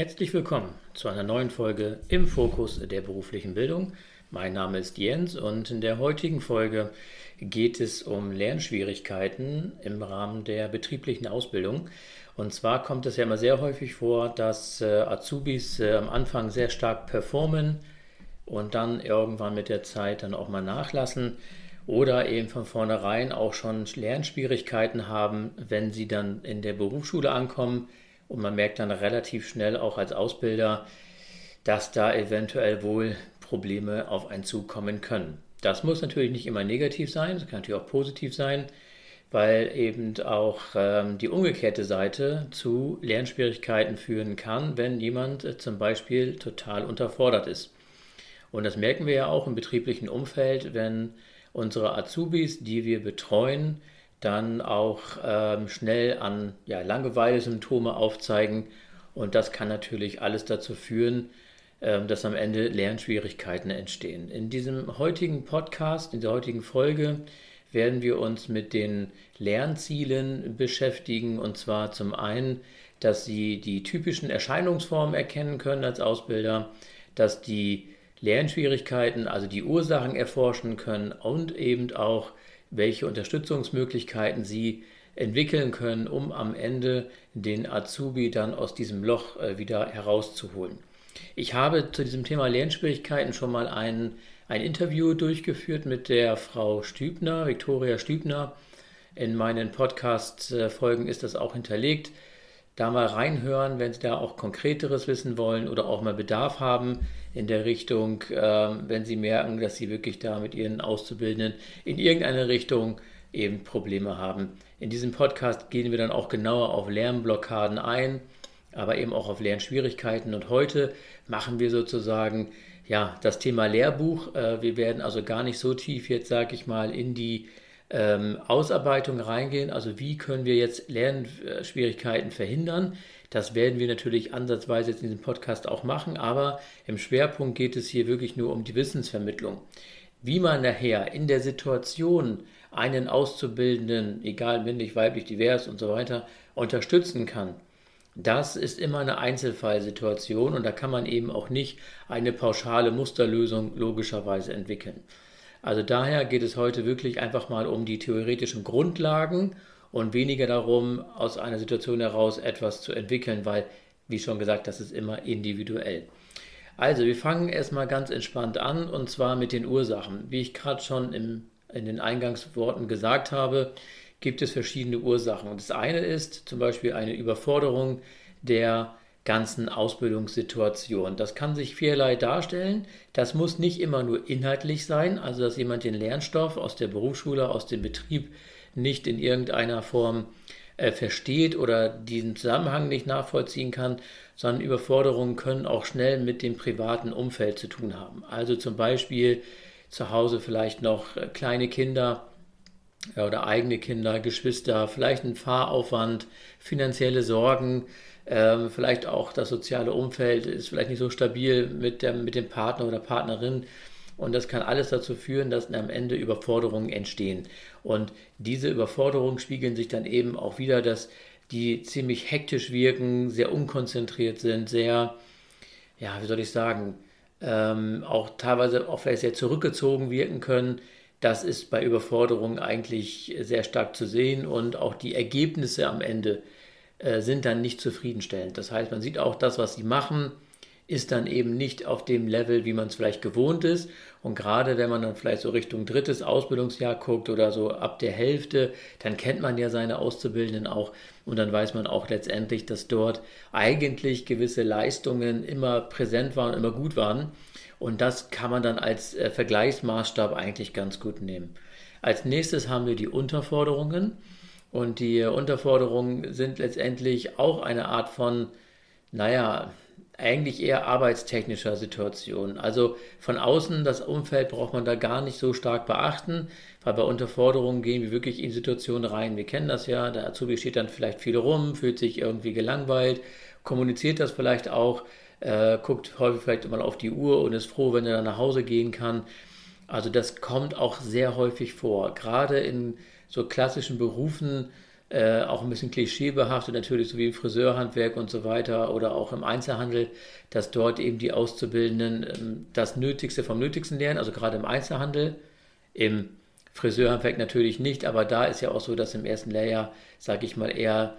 Herzlich willkommen zu einer neuen Folge im Fokus der beruflichen Bildung. Mein Name ist Jens und in der heutigen Folge geht es um Lernschwierigkeiten im Rahmen der betrieblichen Ausbildung. Und zwar kommt es ja immer sehr häufig vor, dass äh, Azubis äh, am Anfang sehr stark performen und dann irgendwann mit der Zeit dann auch mal nachlassen oder eben von vornherein auch schon Lernschwierigkeiten haben, wenn sie dann in der Berufsschule ankommen und man merkt dann relativ schnell auch als Ausbilder, dass da eventuell wohl Probleme auf einen zukommen können. Das muss natürlich nicht immer negativ sein, es kann natürlich auch positiv sein, weil eben auch ähm, die umgekehrte Seite zu Lernschwierigkeiten führen kann, wenn jemand äh, zum Beispiel total unterfordert ist. Und das merken wir ja auch im betrieblichen Umfeld, wenn unsere Azubis, die wir betreuen, dann auch ähm, schnell an ja, Langeweile-Symptome aufzeigen. Und das kann natürlich alles dazu führen, ähm, dass am Ende Lernschwierigkeiten entstehen. In diesem heutigen Podcast, in der heutigen Folge, werden wir uns mit den Lernzielen beschäftigen. Und zwar zum einen, dass Sie die typischen Erscheinungsformen erkennen können als Ausbilder, dass die Lernschwierigkeiten, also die Ursachen erforschen können und eben auch welche Unterstützungsmöglichkeiten sie entwickeln können, um am Ende den Azubi dann aus diesem Loch äh, wieder herauszuholen. Ich habe zu diesem Thema Lernschwierigkeiten schon mal ein, ein Interview durchgeführt mit der Frau Stübner, Viktoria Stübner. In meinen Podcast-Folgen ist das auch hinterlegt. Da mal reinhören, wenn Sie da auch konkreteres wissen wollen oder auch mal Bedarf haben in der Richtung, äh, wenn Sie merken, dass Sie wirklich da mit Ihren Auszubildenden in irgendeine Richtung eben Probleme haben. In diesem Podcast gehen wir dann auch genauer auf Lernblockaden ein, aber eben auch auf Lernschwierigkeiten. Und heute machen wir sozusagen ja das Thema Lehrbuch. Äh, wir werden also gar nicht so tief jetzt, sage ich mal, in die ähm, Ausarbeitung reingehen. Also wie können wir jetzt Lernschwierigkeiten verhindern? Das werden wir natürlich ansatzweise jetzt in diesem Podcast auch machen, aber im Schwerpunkt geht es hier wirklich nur um die Wissensvermittlung. Wie man nachher in der Situation einen Auszubildenden, egal männlich, weiblich, divers und so weiter, unterstützen kann, das ist immer eine Einzelfallsituation und da kann man eben auch nicht eine pauschale Musterlösung logischerweise entwickeln. Also daher geht es heute wirklich einfach mal um die theoretischen Grundlagen und weniger darum, aus einer Situation heraus etwas zu entwickeln, weil, wie schon gesagt, das ist immer individuell. Also, wir fangen erstmal ganz entspannt an und zwar mit den Ursachen. Wie ich gerade schon im, in den Eingangsworten gesagt habe, gibt es verschiedene Ursachen. das eine ist zum Beispiel eine Überforderung der ganzen Ausbildungssituation. Das kann sich vielerlei darstellen. Das muss nicht immer nur inhaltlich sein, also dass jemand den Lernstoff aus der Berufsschule, aus dem Betrieb nicht in irgendeiner Form äh, versteht oder diesen Zusammenhang nicht nachvollziehen kann, sondern Überforderungen können auch schnell mit dem privaten Umfeld zu tun haben. Also zum Beispiel zu Hause vielleicht noch äh, kleine Kinder ja, oder eigene Kinder, Geschwister, vielleicht ein Fahraufwand, finanzielle Sorgen, ähm, vielleicht auch das soziale Umfeld ist vielleicht nicht so stabil mit, der, mit dem Partner oder Partnerin. Und das kann alles dazu führen, dass am Ende Überforderungen entstehen. Und diese Überforderungen spiegeln sich dann eben auch wieder, dass die ziemlich hektisch wirken, sehr unkonzentriert sind, sehr, ja, wie soll ich sagen, ähm, auch teilweise auch vielleicht sehr zurückgezogen wirken können. Das ist bei Überforderungen eigentlich sehr stark zu sehen und auch die Ergebnisse am Ende äh, sind dann nicht zufriedenstellend. Das heißt, man sieht auch das, was sie machen, ist dann eben nicht auf dem Level, wie man es vielleicht gewohnt ist. Und gerade wenn man dann vielleicht so Richtung drittes Ausbildungsjahr guckt oder so ab der Hälfte, dann kennt man ja seine Auszubildenden auch und dann weiß man auch letztendlich, dass dort eigentlich gewisse Leistungen immer präsent waren, immer gut waren. Und das kann man dann als äh, Vergleichsmaßstab eigentlich ganz gut nehmen. Als nächstes haben wir die Unterforderungen. Und die Unterforderungen sind letztendlich auch eine Art von, naja, eigentlich eher arbeitstechnischer Situation. Also von außen, das Umfeld braucht man da gar nicht so stark beachten, weil bei Unterforderungen gehen wir wirklich in Situationen rein. Wir kennen das ja, der Azubi steht dann vielleicht viel rum, fühlt sich irgendwie gelangweilt, kommuniziert das vielleicht auch, äh, guckt häufig vielleicht mal auf die Uhr und ist froh, wenn er dann nach Hause gehen kann. Also das kommt auch sehr häufig vor, gerade in so klassischen Berufen, äh, auch ein bisschen klischeebehaftet, natürlich so wie im Friseurhandwerk und so weiter oder auch im Einzelhandel, dass dort eben die Auszubildenden ähm, das Nötigste vom Nötigsten lernen, also gerade im Einzelhandel, im Friseurhandwerk natürlich nicht, aber da ist ja auch so, dass im ersten Lehrjahr, sage ich mal, eher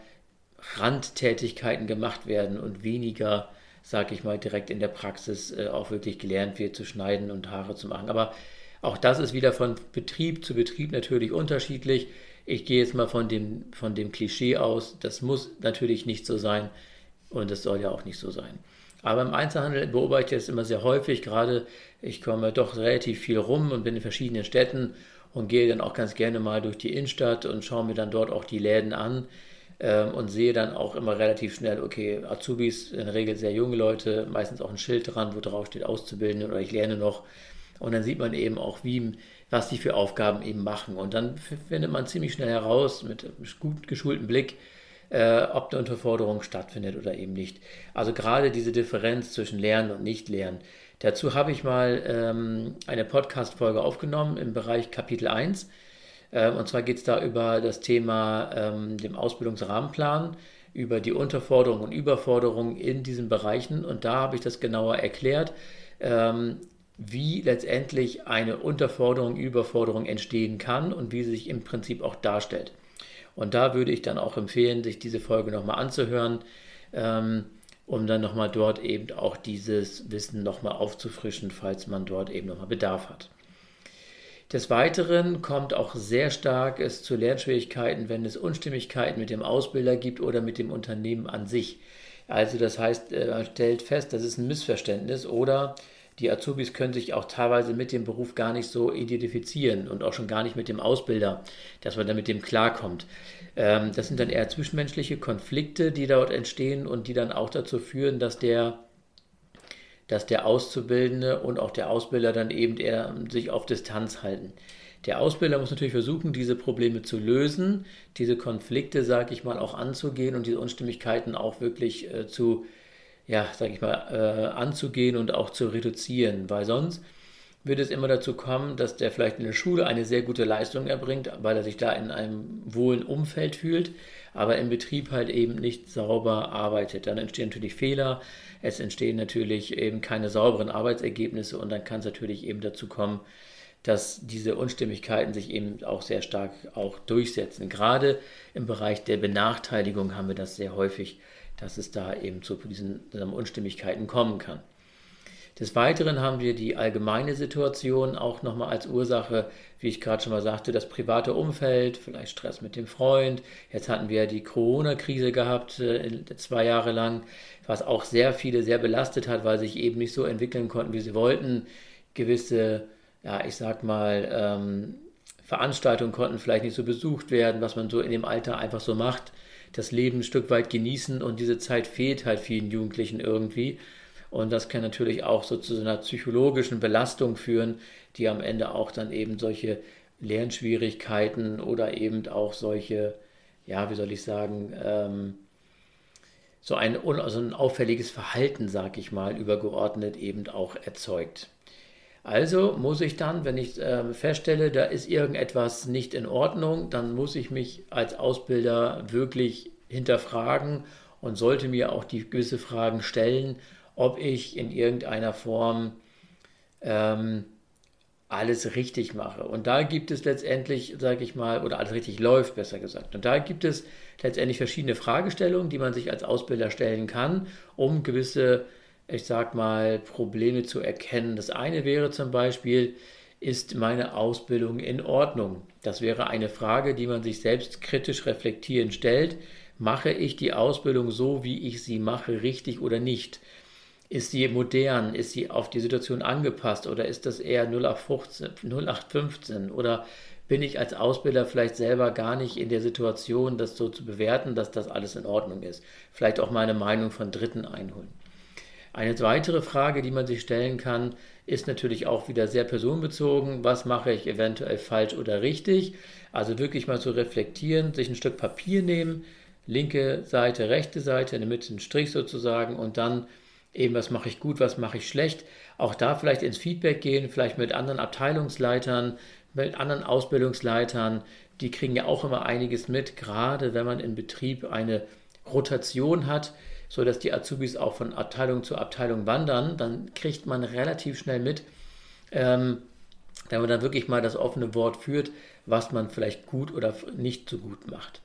Randtätigkeiten gemacht werden und weniger, sage ich mal, direkt in der Praxis äh, auch wirklich gelernt wird zu schneiden und Haare zu machen. Aber auch das ist wieder von Betrieb zu Betrieb natürlich unterschiedlich. Ich gehe jetzt mal von dem, von dem Klischee aus. Das muss natürlich nicht so sein und das soll ja auch nicht so sein. Aber im Einzelhandel beobachte ich es immer sehr häufig. Gerade ich komme doch relativ viel rum und bin in verschiedenen Städten und gehe dann auch ganz gerne mal durch die Innenstadt und schaue mir dann dort auch die Läden an ähm, und sehe dann auch immer relativ schnell, okay, Azubis, in der Regel sehr junge Leute, meistens auch ein Schild dran, wo drauf steht Auszubildende oder ich lerne noch. Und dann sieht man eben auch, wie, was die für Aufgaben eben machen. Und dann findet man ziemlich schnell heraus, mit gut geschultem Blick, äh, ob eine Unterforderung stattfindet oder eben nicht. Also gerade diese Differenz zwischen Lernen und Nicht-Lernen. Dazu habe ich mal ähm, eine Podcast-Folge aufgenommen im Bereich Kapitel 1. Ähm, und zwar geht es da über das Thema ähm, dem Ausbildungsrahmenplan, über die Unterforderung und Überforderung in diesen Bereichen. Und da habe ich das genauer erklärt. Wie letztendlich eine Unterforderung, Überforderung entstehen kann und wie sie sich im Prinzip auch darstellt. Und da würde ich dann auch empfehlen, sich diese Folge nochmal anzuhören, ähm, um dann nochmal dort eben auch dieses Wissen nochmal aufzufrischen, falls man dort eben nochmal Bedarf hat. Des Weiteren kommt auch sehr stark es zu Lernschwierigkeiten, wenn es Unstimmigkeiten mit dem Ausbilder gibt oder mit dem Unternehmen an sich. Also das heißt, äh, man stellt fest, das ist ein Missverständnis oder die Azubis können sich auch teilweise mit dem Beruf gar nicht so identifizieren und auch schon gar nicht mit dem Ausbilder, dass man dann mit dem klarkommt. Ähm, das sind dann eher zwischenmenschliche Konflikte, die dort entstehen und die dann auch dazu führen, dass der, dass der Auszubildende und auch der Ausbilder dann eben eher sich auf Distanz halten. Der Ausbilder muss natürlich versuchen, diese Probleme zu lösen, diese Konflikte, sage ich mal, auch anzugehen und diese Unstimmigkeiten auch wirklich äh, zu ja, sag ich mal, äh, anzugehen und auch zu reduzieren, weil sonst wird es immer dazu kommen, dass der vielleicht in der Schule eine sehr gute Leistung erbringt, weil er sich da in einem wohlen Umfeld fühlt, aber im Betrieb halt eben nicht sauber arbeitet. Dann entstehen natürlich Fehler, es entstehen natürlich eben keine sauberen Arbeitsergebnisse und dann kann es natürlich eben dazu kommen, dass diese Unstimmigkeiten sich eben auch sehr stark auch durchsetzen. Gerade im Bereich der Benachteiligung haben wir das sehr häufig dass es da eben zu diesen Unstimmigkeiten kommen kann. Des Weiteren haben wir die allgemeine Situation auch nochmal als Ursache, wie ich gerade schon mal sagte, das private Umfeld, vielleicht Stress mit dem Freund. Jetzt hatten wir die Corona-Krise gehabt, äh, zwei Jahre lang, was auch sehr viele sehr belastet hat, weil sich eben nicht so entwickeln konnten, wie sie wollten. Gewisse, ja, ich sag mal, ähm, Veranstaltungen konnten vielleicht nicht so besucht werden, was man so in dem Alter einfach so macht das Leben ein Stück weit genießen und diese Zeit fehlt halt vielen Jugendlichen irgendwie. Und das kann natürlich auch so zu so einer psychologischen Belastung führen, die am Ende auch dann eben solche Lernschwierigkeiten oder eben auch solche, ja, wie soll ich sagen, ähm, so ein, also ein auffälliges Verhalten, sag ich mal, übergeordnet eben auch erzeugt. Also muss ich dann, wenn ich äh, feststelle, da ist irgendetwas nicht in Ordnung, dann muss ich mich als Ausbilder wirklich hinterfragen und sollte mir auch die gewisse Fragen stellen, ob ich in irgendeiner Form ähm, alles richtig mache. Und da gibt es letztendlich, sage ich mal, oder alles richtig läuft, besser gesagt. Und da gibt es letztendlich verschiedene Fragestellungen, die man sich als Ausbilder stellen kann, um gewisse ich sag mal, Probleme zu erkennen. Das eine wäre zum Beispiel, ist meine Ausbildung in Ordnung? Das wäre eine Frage, die man sich selbst kritisch reflektieren stellt. Mache ich die Ausbildung so, wie ich sie mache, richtig oder nicht? Ist sie modern? Ist sie auf die Situation angepasst oder ist das eher 0815 oder bin ich als Ausbilder vielleicht selber gar nicht in der Situation, das so zu bewerten, dass das alles in Ordnung ist? Vielleicht auch meine Meinung von Dritten einholen. Eine weitere Frage, die man sich stellen kann, ist natürlich auch wieder sehr personenbezogen. Was mache ich eventuell falsch oder richtig? Also wirklich mal zu reflektieren, sich ein Stück Papier nehmen, linke Seite, rechte Seite, in der Mitte einen Strich sozusagen und dann eben, was mache ich gut, was mache ich schlecht. Auch da vielleicht ins Feedback gehen, vielleicht mit anderen Abteilungsleitern, mit anderen Ausbildungsleitern, die kriegen ja auch immer einiges mit, gerade wenn man im Betrieb eine Rotation hat, sodass die Azubis auch von Abteilung zu Abteilung wandern, dann kriegt man relativ schnell mit, ähm, wenn man dann wirklich mal das offene Wort führt, was man vielleicht gut oder nicht so gut macht.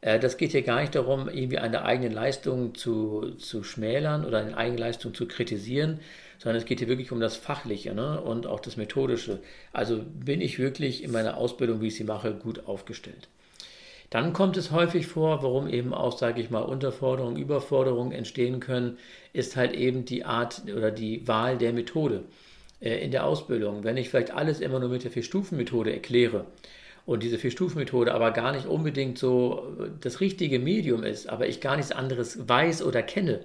Äh, das geht hier gar nicht darum, irgendwie eine eigene Leistung zu, zu schmälern oder eine eigene Leistung zu kritisieren, sondern es geht hier wirklich um das Fachliche ne? und auch das Methodische. Also bin ich wirklich in meiner Ausbildung, wie ich sie mache, gut aufgestellt. Dann kommt es häufig vor, warum eben auch, sage ich mal, Unterforderungen, Überforderungen entstehen können, ist halt eben die Art oder die Wahl der Methode äh, in der Ausbildung. Wenn ich vielleicht alles immer nur mit der Vier-Stufen-Methode erkläre und diese Vier-Stufen-Methode aber gar nicht unbedingt so das richtige Medium ist, aber ich gar nichts anderes weiß oder kenne,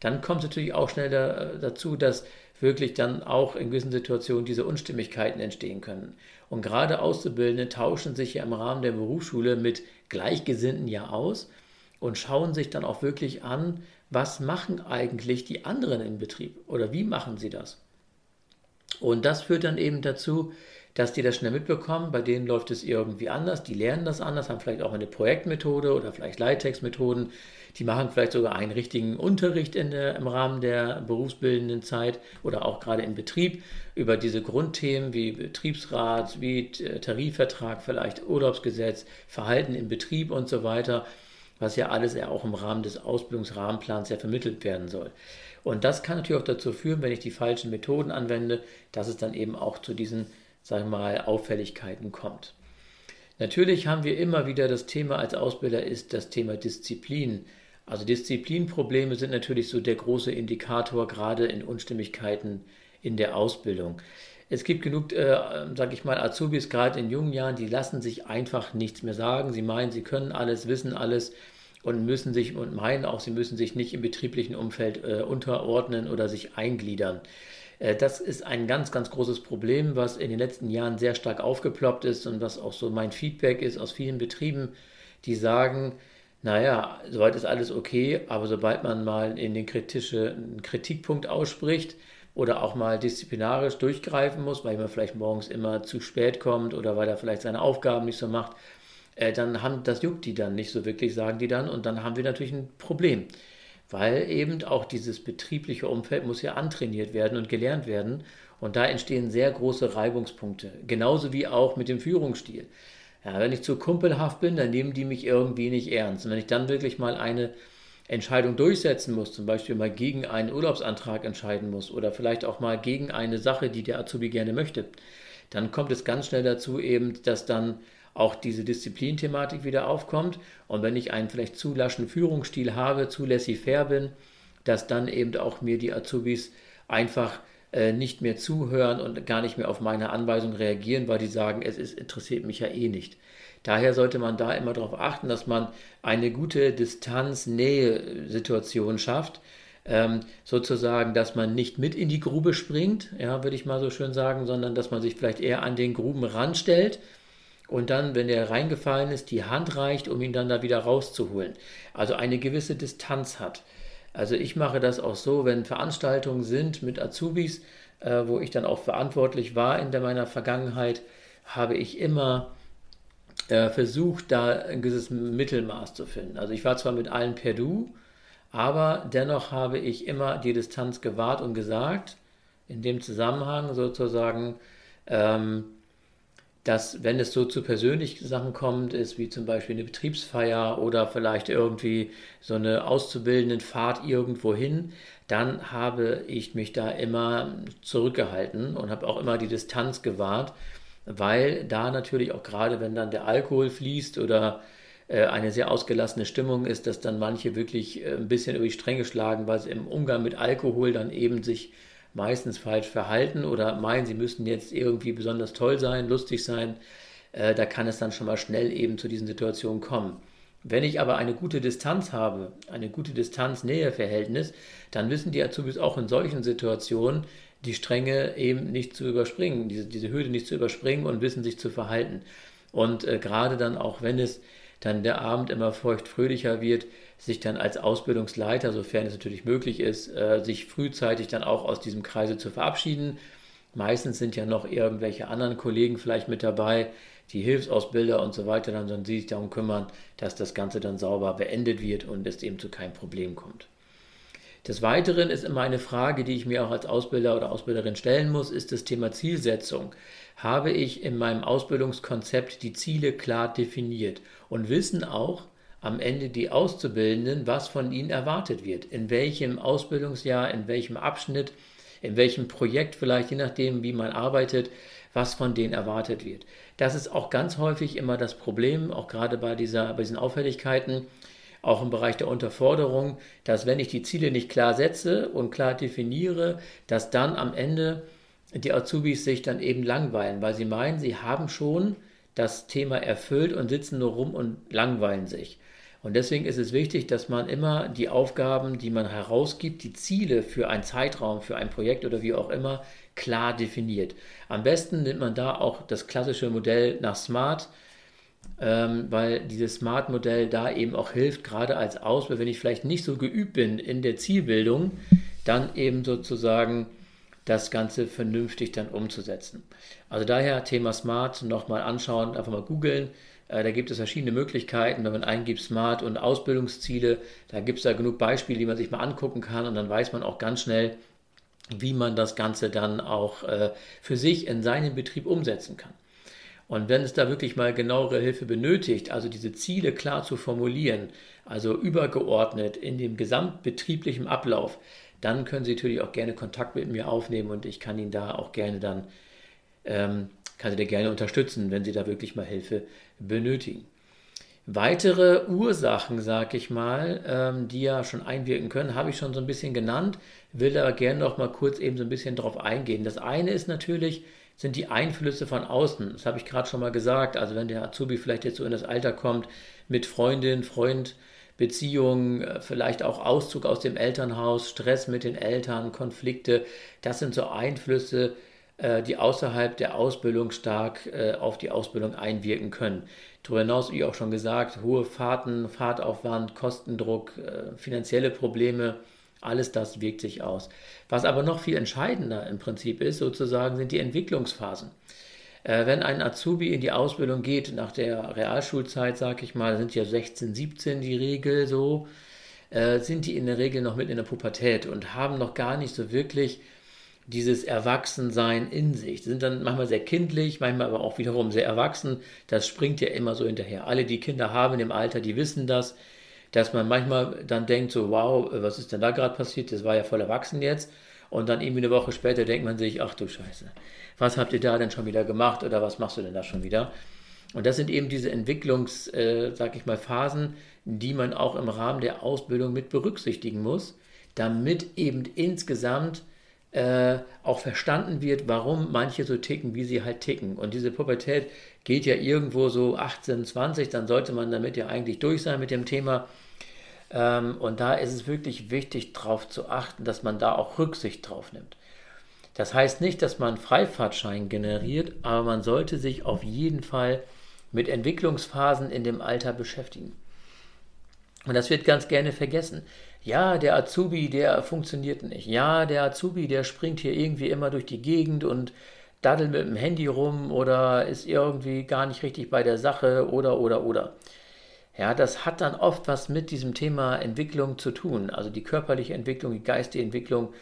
dann kommt es natürlich auch schnell da, dazu, dass wirklich dann auch in gewissen Situationen diese Unstimmigkeiten entstehen können. Und gerade Auszubildende tauschen sich ja im Rahmen der Berufsschule mit Gleichgesinnten ja aus und schauen sich dann auch wirklich an, was machen eigentlich die anderen im Betrieb oder wie machen sie das. Und das führt dann eben dazu, dass die das schnell mitbekommen. Bei denen läuft es irgendwie anders. Die lernen das anders, haben vielleicht auch eine Projektmethode oder vielleicht Leittextmethoden. Die machen vielleicht sogar einen richtigen Unterricht der, im Rahmen der berufsbildenden Zeit oder auch gerade im Betrieb über diese Grundthemen wie Betriebsrat, wie Tarifvertrag, vielleicht Urlaubsgesetz, Verhalten im Betrieb und so weiter, was ja alles ja auch im Rahmen des Ausbildungsrahmenplans ja vermittelt werden soll. Und das kann natürlich auch dazu führen, wenn ich die falschen Methoden anwende, dass es dann eben auch zu diesen sagen wir mal, Auffälligkeiten kommt. Natürlich haben wir immer wieder das Thema als Ausbilder ist das Thema Disziplin. Also Disziplinprobleme sind natürlich so der große Indikator gerade in Unstimmigkeiten in der Ausbildung. Es gibt genug, äh, sage ich mal, Azubis gerade in jungen Jahren, die lassen sich einfach nichts mehr sagen. Sie meinen, sie können alles, wissen alles und müssen sich und meinen auch, sie müssen sich nicht im betrieblichen Umfeld äh, unterordnen oder sich eingliedern. Äh, das ist ein ganz, ganz großes Problem, was in den letzten Jahren sehr stark aufgeploppt ist und was auch so mein Feedback ist aus vielen Betrieben, die sagen, naja, soweit ist alles okay, aber sobald man mal in den kritischen Kritikpunkt ausspricht oder auch mal disziplinarisch durchgreifen muss, weil man vielleicht morgens immer zu spät kommt oder weil er vielleicht seine Aufgaben nicht so macht, äh, dann haben, das juckt die dann nicht so wirklich, sagen die dann, und dann haben wir natürlich ein Problem weil eben auch dieses betriebliche Umfeld muss ja antrainiert werden und gelernt werden. Und da entstehen sehr große Reibungspunkte. Genauso wie auch mit dem Führungsstil. Ja, wenn ich zu kumpelhaft bin, dann nehmen die mich irgendwie nicht ernst. Und wenn ich dann wirklich mal eine Entscheidung durchsetzen muss, zum Beispiel mal gegen einen Urlaubsantrag entscheiden muss oder vielleicht auch mal gegen eine Sache, die der Azubi gerne möchte, dann kommt es ganz schnell dazu eben, dass dann auch diese Disziplinthematik wieder aufkommt. Und wenn ich einen vielleicht zu laschen Führungsstil habe, zu laissez-faire bin, dass dann eben auch mir die Azubis einfach äh, nicht mehr zuhören und gar nicht mehr auf meine Anweisung reagieren, weil die sagen, es ist, interessiert mich ja eh nicht. Daher sollte man da immer darauf achten, dass man eine gute Distanz-Nähe-Situation schafft. Ähm, sozusagen, dass man nicht mit in die Grube springt, ja, würde ich mal so schön sagen, sondern dass man sich vielleicht eher an den Grubenrand stellt und dann, wenn der reingefallen ist, die Hand reicht, um ihn dann da wieder rauszuholen. Also eine gewisse Distanz hat. Also ich mache das auch so, wenn Veranstaltungen sind mit Azubis, äh, wo ich dann auch verantwortlich war in der, meiner Vergangenheit, habe ich immer äh, versucht, da ein gewisses Mittelmaß zu finden. Also ich war zwar mit allen per Du, aber dennoch habe ich immer die Distanz gewahrt und gesagt, in dem Zusammenhang sozusagen, ähm, dass wenn es so zu persönlichen Sachen kommt, ist wie zum Beispiel eine Betriebsfeier oder vielleicht irgendwie so eine auszubildenden Fahrt irgendwo hin, dann habe ich mich da immer zurückgehalten und habe auch immer die Distanz gewahrt, weil da natürlich auch gerade, wenn dann der Alkohol fließt oder äh, eine sehr ausgelassene Stimmung ist, dass dann manche wirklich äh, ein bisschen über die Stränge schlagen, weil sie im Umgang mit Alkohol dann eben sich meistens falsch verhalten oder meinen, sie müssten jetzt irgendwie besonders toll sein, lustig sein, äh, da kann es dann schon mal schnell eben zu diesen Situationen kommen. Wenn ich aber eine gute Distanz habe, eine gute Distanz-Nähe-Verhältnis, dann wissen die Azubis auch in solchen Situationen die Stränge eben nicht zu überspringen, diese, diese Hürde nicht zu überspringen und wissen sich zu verhalten. Und äh, gerade dann auch, wenn es dann der Abend immer feucht-fröhlicher wird, sich dann als Ausbildungsleiter, sofern es natürlich möglich ist, äh, sich frühzeitig dann auch aus diesem Kreise zu verabschieden, Meistens sind ja noch irgendwelche anderen Kollegen vielleicht mit dabei, die Hilfsausbilder und so weiter, dann sollen sie sich darum kümmern, dass das Ganze dann sauber beendet wird und es eben zu keinem Problem kommt. Des Weiteren ist immer eine Frage, die ich mir auch als Ausbilder oder Ausbilderin stellen muss, ist das Thema Zielsetzung. Habe ich in meinem Ausbildungskonzept die Ziele klar definiert und wissen auch am Ende die Auszubildenden, was von ihnen erwartet wird, in welchem Ausbildungsjahr, in welchem Abschnitt, in welchem Projekt vielleicht, je nachdem, wie man arbeitet, was von denen erwartet wird. Das ist auch ganz häufig immer das Problem, auch gerade bei, dieser, bei diesen Auffälligkeiten, auch im Bereich der Unterforderung, dass wenn ich die Ziele nicht klar setze und klar definiere, dass dann am Ende die Azubis sich dann eben langweilen, weil sie meinen, sie haben schon das Thema erfüllt und sitzen nur rum und langweilen sich. Und deswegen ist es wichtig, dass man immer die Aufgaben, die man herausgibt, die Ziele für einen Zeitraum, für ein Projekt oder wie auch immer, klar definiert. Am besten nimmt man da auch das klassische Modell nach Smart, ähm, weil dieses Smart-Modell da eben auch hilft, gerade als Ausbilder, wenn ich vielleicht nicht so geübt bin in der Zielbildung, dann eben sozusagen das Ganze vernünftig dann umzusetzen. Also daher Thema Smart nochmal anschauen, einfach mal googeln. Äh, da gibt es verschiedene Möglichkeiten, wenn man eingibt Smart und Ausbildungsziele, da gibt es da genug Beispiele, die man sich mal angucken kann und dann weiß man auch ganz schnell, wie man das Ganze dann auch äh, für sich in seinem Betrieb umsetzen kann. Und wenn es da wirklich mal genauere Hilfe benötigt, also diese Ziele klar zu formulieren, also übergeordnet in dem gesamtbetrieblichen Ablauf, dann können Sie natürlich auch gerne Kontakt mit mir aufnehmen und ich kann Ihnen da auch gerne dann, ähm, kann Sie da gerne unterstützen, wenn Sie da wirklich mal Hilfe benötigen. Weitere Ursachen, sag ich mal, ähm, die ja schon einwirken können, habe ich schon so ein bisschen genannt, will aber gerne noch mal kurz eben so ein bisschen drauf eingehen. Das eine ist natürlich, sind die Einflüsse von außen. Das habe ich gerade schon mal gesagt. Also wenn der Azubi vielleicht jetzt so in das Alter kommt mit Freundin, Freund, Beziehung, äh, vielleicht auch Auszug aus dem Elternhaus, Stress mit den Eltern, Konflikte, das sind so Einflüsse, äh, die außerhalb der Ausbildung stark äh, auf die Ausbildung einwirken können. Darüber hinaus, wie auch schon gesagt, hohe Fahrten, Fahrtaufwand, Kostendruck, äh, finanzielle Probleme, alles das wirkt sich aus. Was aber noch viel entscheidender im Prinzip ist, sozusagen, sind die Entwicklungsphasen. Wenn ein Azubi in die Ausbildung geht, nach der Realschulzeit, sage ich mal, sind ja 16, 17 die Regel so, sind die in der Regel noch mit in der Pubertät und haben noch gar nicht so wirklich dieses Erwachsensein in sich. Die sind dann manchmal sehr kindlich, manchmal aber auch wiederum sehr erwachsen. Das springt ja immer so hinterher. Alle, die Kinder haben im Alter, die wissen das, dass man manchmal dann denkt so, wow, was ist denn da gerade passiert? Das war ja voll erwachsen jetzt. Und dann irgendwie eine Woche später denkt man sich, ach du Scheiße, was habt ihr da denn schon wieder gemacht oder was machst du denn da schon wieder? Und das sind eben diese Entwicklungs, äh, sag ich mal, Phasen, die man auch im Rahmen der Ausbildung mit berücksichtigen muss, damit eben insgesamt äh, auch verstanden wird, warum manche so ticken, wie sie halt ticken. Und diese Pubertät geht ja irgendwo so 18, 20, dann sollte man damit ja eigentlich durch sein mit dem Thema. Ähm, und da ist es wirklich wichtig, darauf zu achten, dass man da auch Rücksicht drauf nimmt. Das heißt nicht, dass man Freifahrtschein generiert, aber man sollte sich auf jeden Fall mit Entwicklungsphasen in dem Alter beschäftigen. Und das wird ganz gerne vergessen ja, der Azubi, der funktioniert nicht. Ja, der Azubi, der springt hier irgendwie immer durch die Gegend und daddelt mit dem Handy rum oder ist irgendwie gar nicht richtig bei der Sache oder, oder, oder. Ja, das hat dann oft was mit diesem Thema Entwicklung zu tun, also die körperliche Entwicklung, die geistige Entwicklung.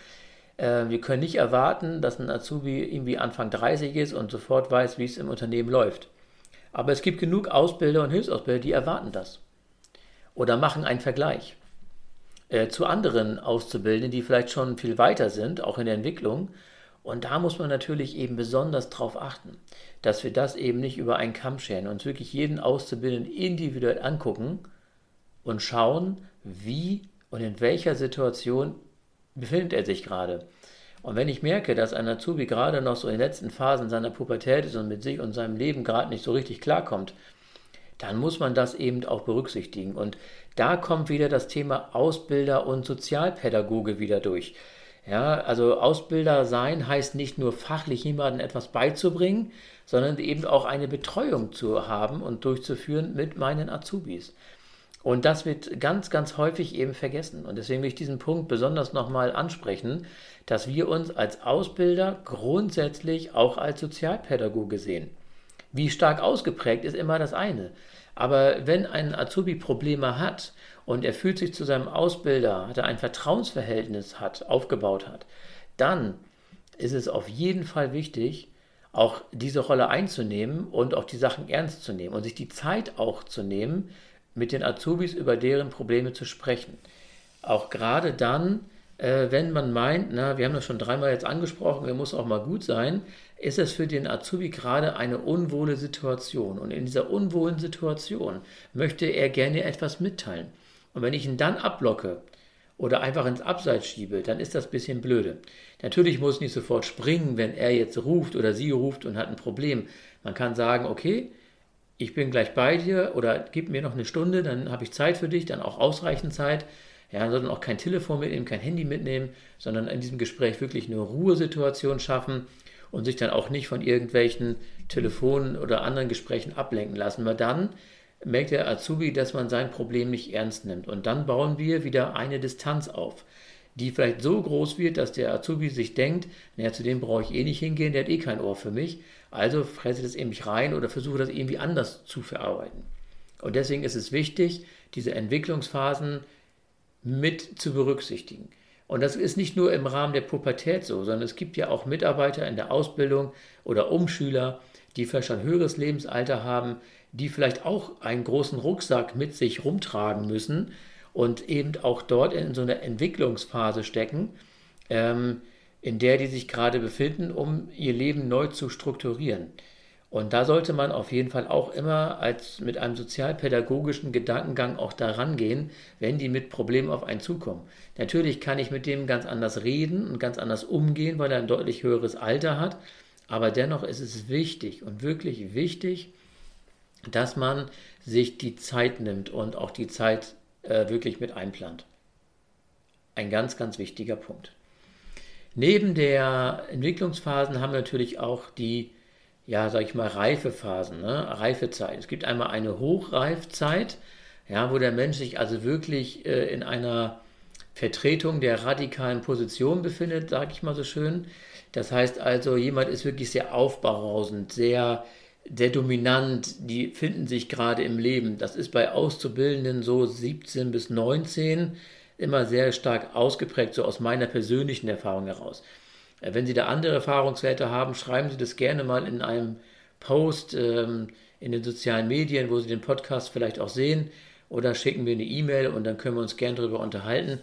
Äh, wir können nicht erwarten, dass ein Azubi irgendwie Anfang 30 ist und sofort weiß, wie es im Unternehmen läuft. Aber es gibt genug Ausbilder und Hilfsausbilder, die erwarten das. Oder machen einen Vergleich. Äh, zu anderen Auszubildenden, die vielleicht schon viel weiter sind, auch in der Entwicklung. Und da muss man natürlich eben besonders darauf achten, dass wir das eben nicht über einen Kamm scheren, uns wirklich jeden Auszubildenden individuell angucken und schauen, wie und in welcher Situation befindet er sich gerade. Und wenn ich merke, dass ein Azubi gerade noch so in den letzten Phasen seiner Pubertät ist und mit sich und seinem Leben gerade nicht so richtig klarkommt, dann muss man das eben auch berücksichtigen. Und da kommt wieder das Thema Ausbilder und Sozialpädagoge wieder durch. Ja, also Ausbilder sein heißt nicht nur fachlich jemandem etwas beizubringen, sondern eben auch eine Betreuung zu haben und durchzuführen mit meinen Azubis. Und das wird ganz, ganz häufig eben vergessen. Und deswegen will ich diesen Punkt besonders nochmal ansprechen, dass wir uns als Ausbilder grundsätzlich auch als Sozialpädagoge sehen. Wie stark ausgeprägt ist immer das eine. Aber wenn ein Azubi Probleme hat und er fühlt sich zu seinem Ausbilder, hat er ein Vertrauensverhältnis hat, aufgebaut hat, dann ist es auf jeden Fall wichtig, auch diese Rolle einzunehmen und auch die Sachen ernst zu nehmen und sich die Zeit auch zu nehmen, mit den Azubis über deren Probleme zu sprechen. Auch gerade dann, äh, wenn man meint, na, wir haben das schon dreimal jetzt angesprochen, er muss auch mal gut sein, ist es für den Azubi gerade eine unwohle Situation. Und in dieser unwohlen Situation möchte er gerne etwas mitteilen. Und wenn ich ihn dann ablocke oder einfach ins Abseits schiebe, dann ist das ein bisschen blöde. Natürlich muss nicht sofort springen, wenn er jetzt ruft oder sie ruft und hat ein Problem. Man kann sagen, okay, ich bin gleich bei dir oder gib mir noch eine Stunde, dann habe ich Zeit für dich, dann auch ausreichend Zeit. Ja, sondern auch kein Telefon mitnehmen, kein Handy mitnehmen, sondern in diesem Gespräch wirklich eine Ruhesituation schaffen und sich dann auch nicht von irgendwelchen Telefonen oder anderen Gesprächen ablenken lassen, weil dann merkt der Azubi, dass man sein Problem nicht ernst nimmt. Und dann bauen wir wieder eine Distanz auf, die vielleicht so groß wird, dass der Azubi sich denkt, naja, zu dem brauche ich eh nicht hingehen, der hat eh kein Ohr für mich. Also fresse das irgendwie rein oder versuche das irgendwie anders zu verarbeiten. Und deswegen ist es wichtig, diese Entwicklungsphasen mit zu berücksichtigen. Und das ist nicht nur im Rahmen der Pubertät so, sondern es gibt ja auch Mitarbeiter in der Ausbildung oder Umschüler, die vielleicht schon höheres Lebensalter haben, die vielleicht auch einen großen Rucksack mit sich rumtragen müssen und eben auch dort in so einer Entwicklungsphase stecken. Ähm, in der die sich gerade befinden, um ihr Leben neu zu strukturieren. Und da sollte man auf jeden Fall auch immer als mit einem sozialpädagogischen Gedankengang auch daran gehen, wenn die mit Problemen auf einen zukommen. Natürlich kann ich mit dem ganz anders reden und ganz anders umgehen, weil er ein deutlich höheres Alter hat. Aber dennoch ist es wichtig und wirklich wichtig, dass man sich die Zeit nimmt und auch die Zeit äh, wirklich mit einplant. Ein ganz, ganz wichtiger Punkt. Neben der Entwicklungsphasen haben wir natürlich auch die, ja, sag ich mal, Reifephasen, ne? Reifezeit. Es gibt einmal eine Hochreifzeit, ja, wo der Mensch sich also wirklich äh, in einer Vertretung der radikalen Position befindet, sage ich mal so schön. Das heißt also, jemand ist wirklich sehr aufbarausend, sehr, sehr dominant, die finden sich gerade im Leben. Das ist bei Auszubildenden so 17 bis 19 immer sehr stark ausgeprägt, so aus meiner persönlichen Erfahrung heraus. Äh, wenn Sie da andere Erfahrungswerte haben, schreiben Sie das gerne mal in einem Post ähm, in den sozialen Medien, wo Sie den Podcast vielleicht auch sehen, oder schicken mir eine E-Mail und dann können wir uns gerne darüber unterhalten.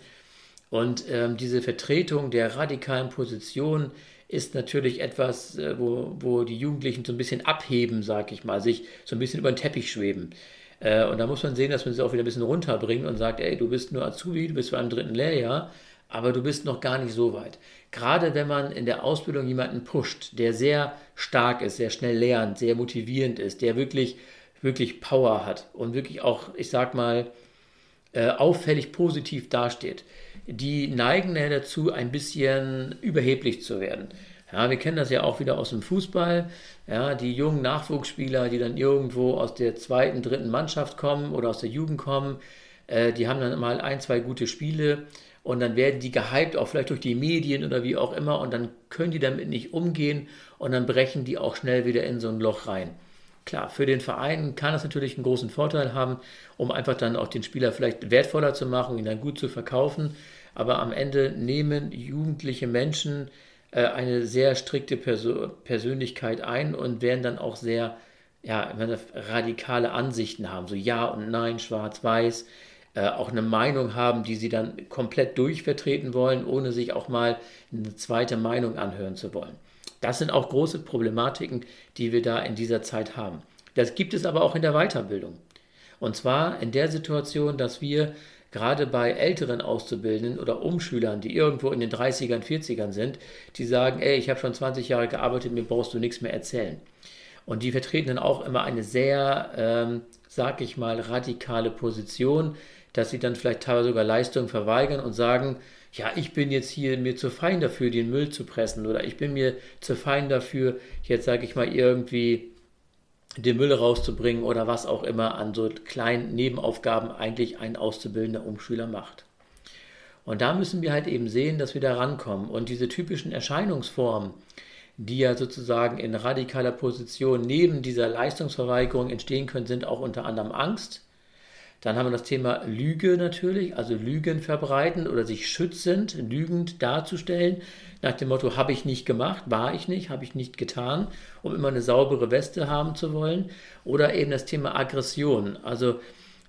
Und ähm, diese Vertretung der radikalen Position ist natürlich etwas, äh, wo, wo die Jugendlichen so ein bisschen abheben, sag ich mal, sich so ein bisschen über den Teppich schweben. Äh, und da muss man sehen, dass man sie auch wieder ein bisschen runterbringt und sagt, ey, du bist nur Azubi, du bist zwar im dritten Lehrjahr, aber du bist noch gar nicht so weit. Gerade wenn man in der Ausbildung jemanden pusht, der sehr stark ist, sehr schnell lernt, sehr motivierend ist, der wirklich, wirklich Power hat und wirklich auch, ich sag mal, äh, auffällig positiv dasteht, die neigen ja dazu, ein bisschen überheblich zu werden. Ja, wir kennen das ja auch wieder aus dem Fußball. Ja, die jungen Nachwuchsspieler, die dann irgendwo aus der zweiten, dritten Mannschaft kommen oder aus der Jugend kommen, äh, die haben dann mal ein, zwei gute Spiele und dann werden die gehypt, auch vielleicht durch die Medien oder wie auch immer, und dann können die damit nicht umgehen und dann brechen die auch schnell wieder in so ein Loch rein. Klar, für den Verein kann das natürlich einen großen Vorteil haben, um einfach dann auch den Spieler vielleicht wertvoller zu machen, ihn dann gut zu verkaufen. Aber am Ende nehmen jugendliche Menschen äh, eine sehr strikte Perso Persönlichkeit ein und werden dann auch sehr ja, radikale Ansichten haben, so Ja und Nein, Schwarz-Weiß, äh, auch eine Meinung haben, die sie dann komplett durchvertreten wollen, ohne sich auch mal eine zweite Meinung anhören zu wollen. Das sind auch große Problematiken, die wir da in dieser Zeit haben. Das gibt es aber auch in der Weiterbildung. Und zwar in der Situation, dass wir gerade bei älteren Auszubildenden oder Umschülern, die irgendwo in den 30ern, 40ern sind, die sagen, ey, ich habe schon 20 Jahre gearbeitet, mir brauchst du nichts mehr erzählen. Und die vertreten dann auch immer eine sehr, ähm, sag ich mal, radikale Position, dass sie dann vielleicht teilweise sogar Leistungen verweigern und sagen, ja, ich bin jetzt hier mir zu fein dafür, den Müll zu pressen oder ich bin mir zu fein dafür, jetzt sage ich mal irgendwie den Müll rauszubringen oder was auch immer an so kleinen Nebenaufgaben eigentlich ein auszubildender Umschüler macht. Und da müssen wir halt eben sehen, dass wir da rankommen. Und diese typischen Erscheinungsformen, die ja sozusagen in radikaler Position neben dieser Leistungsverweigerung entstehen können, sind auch unter anderem Angst. Dann haben wir das Thema Lüge natürlich, also Lügen verbreiten oder sich schützend, lügend darzustellen, nach dem Motto, habe ich nicht gemacht, war ich nicht, habe ich nicht getan, um immer eine saubere Weste haben zu wollen. Oder eben das Thema Aggression, also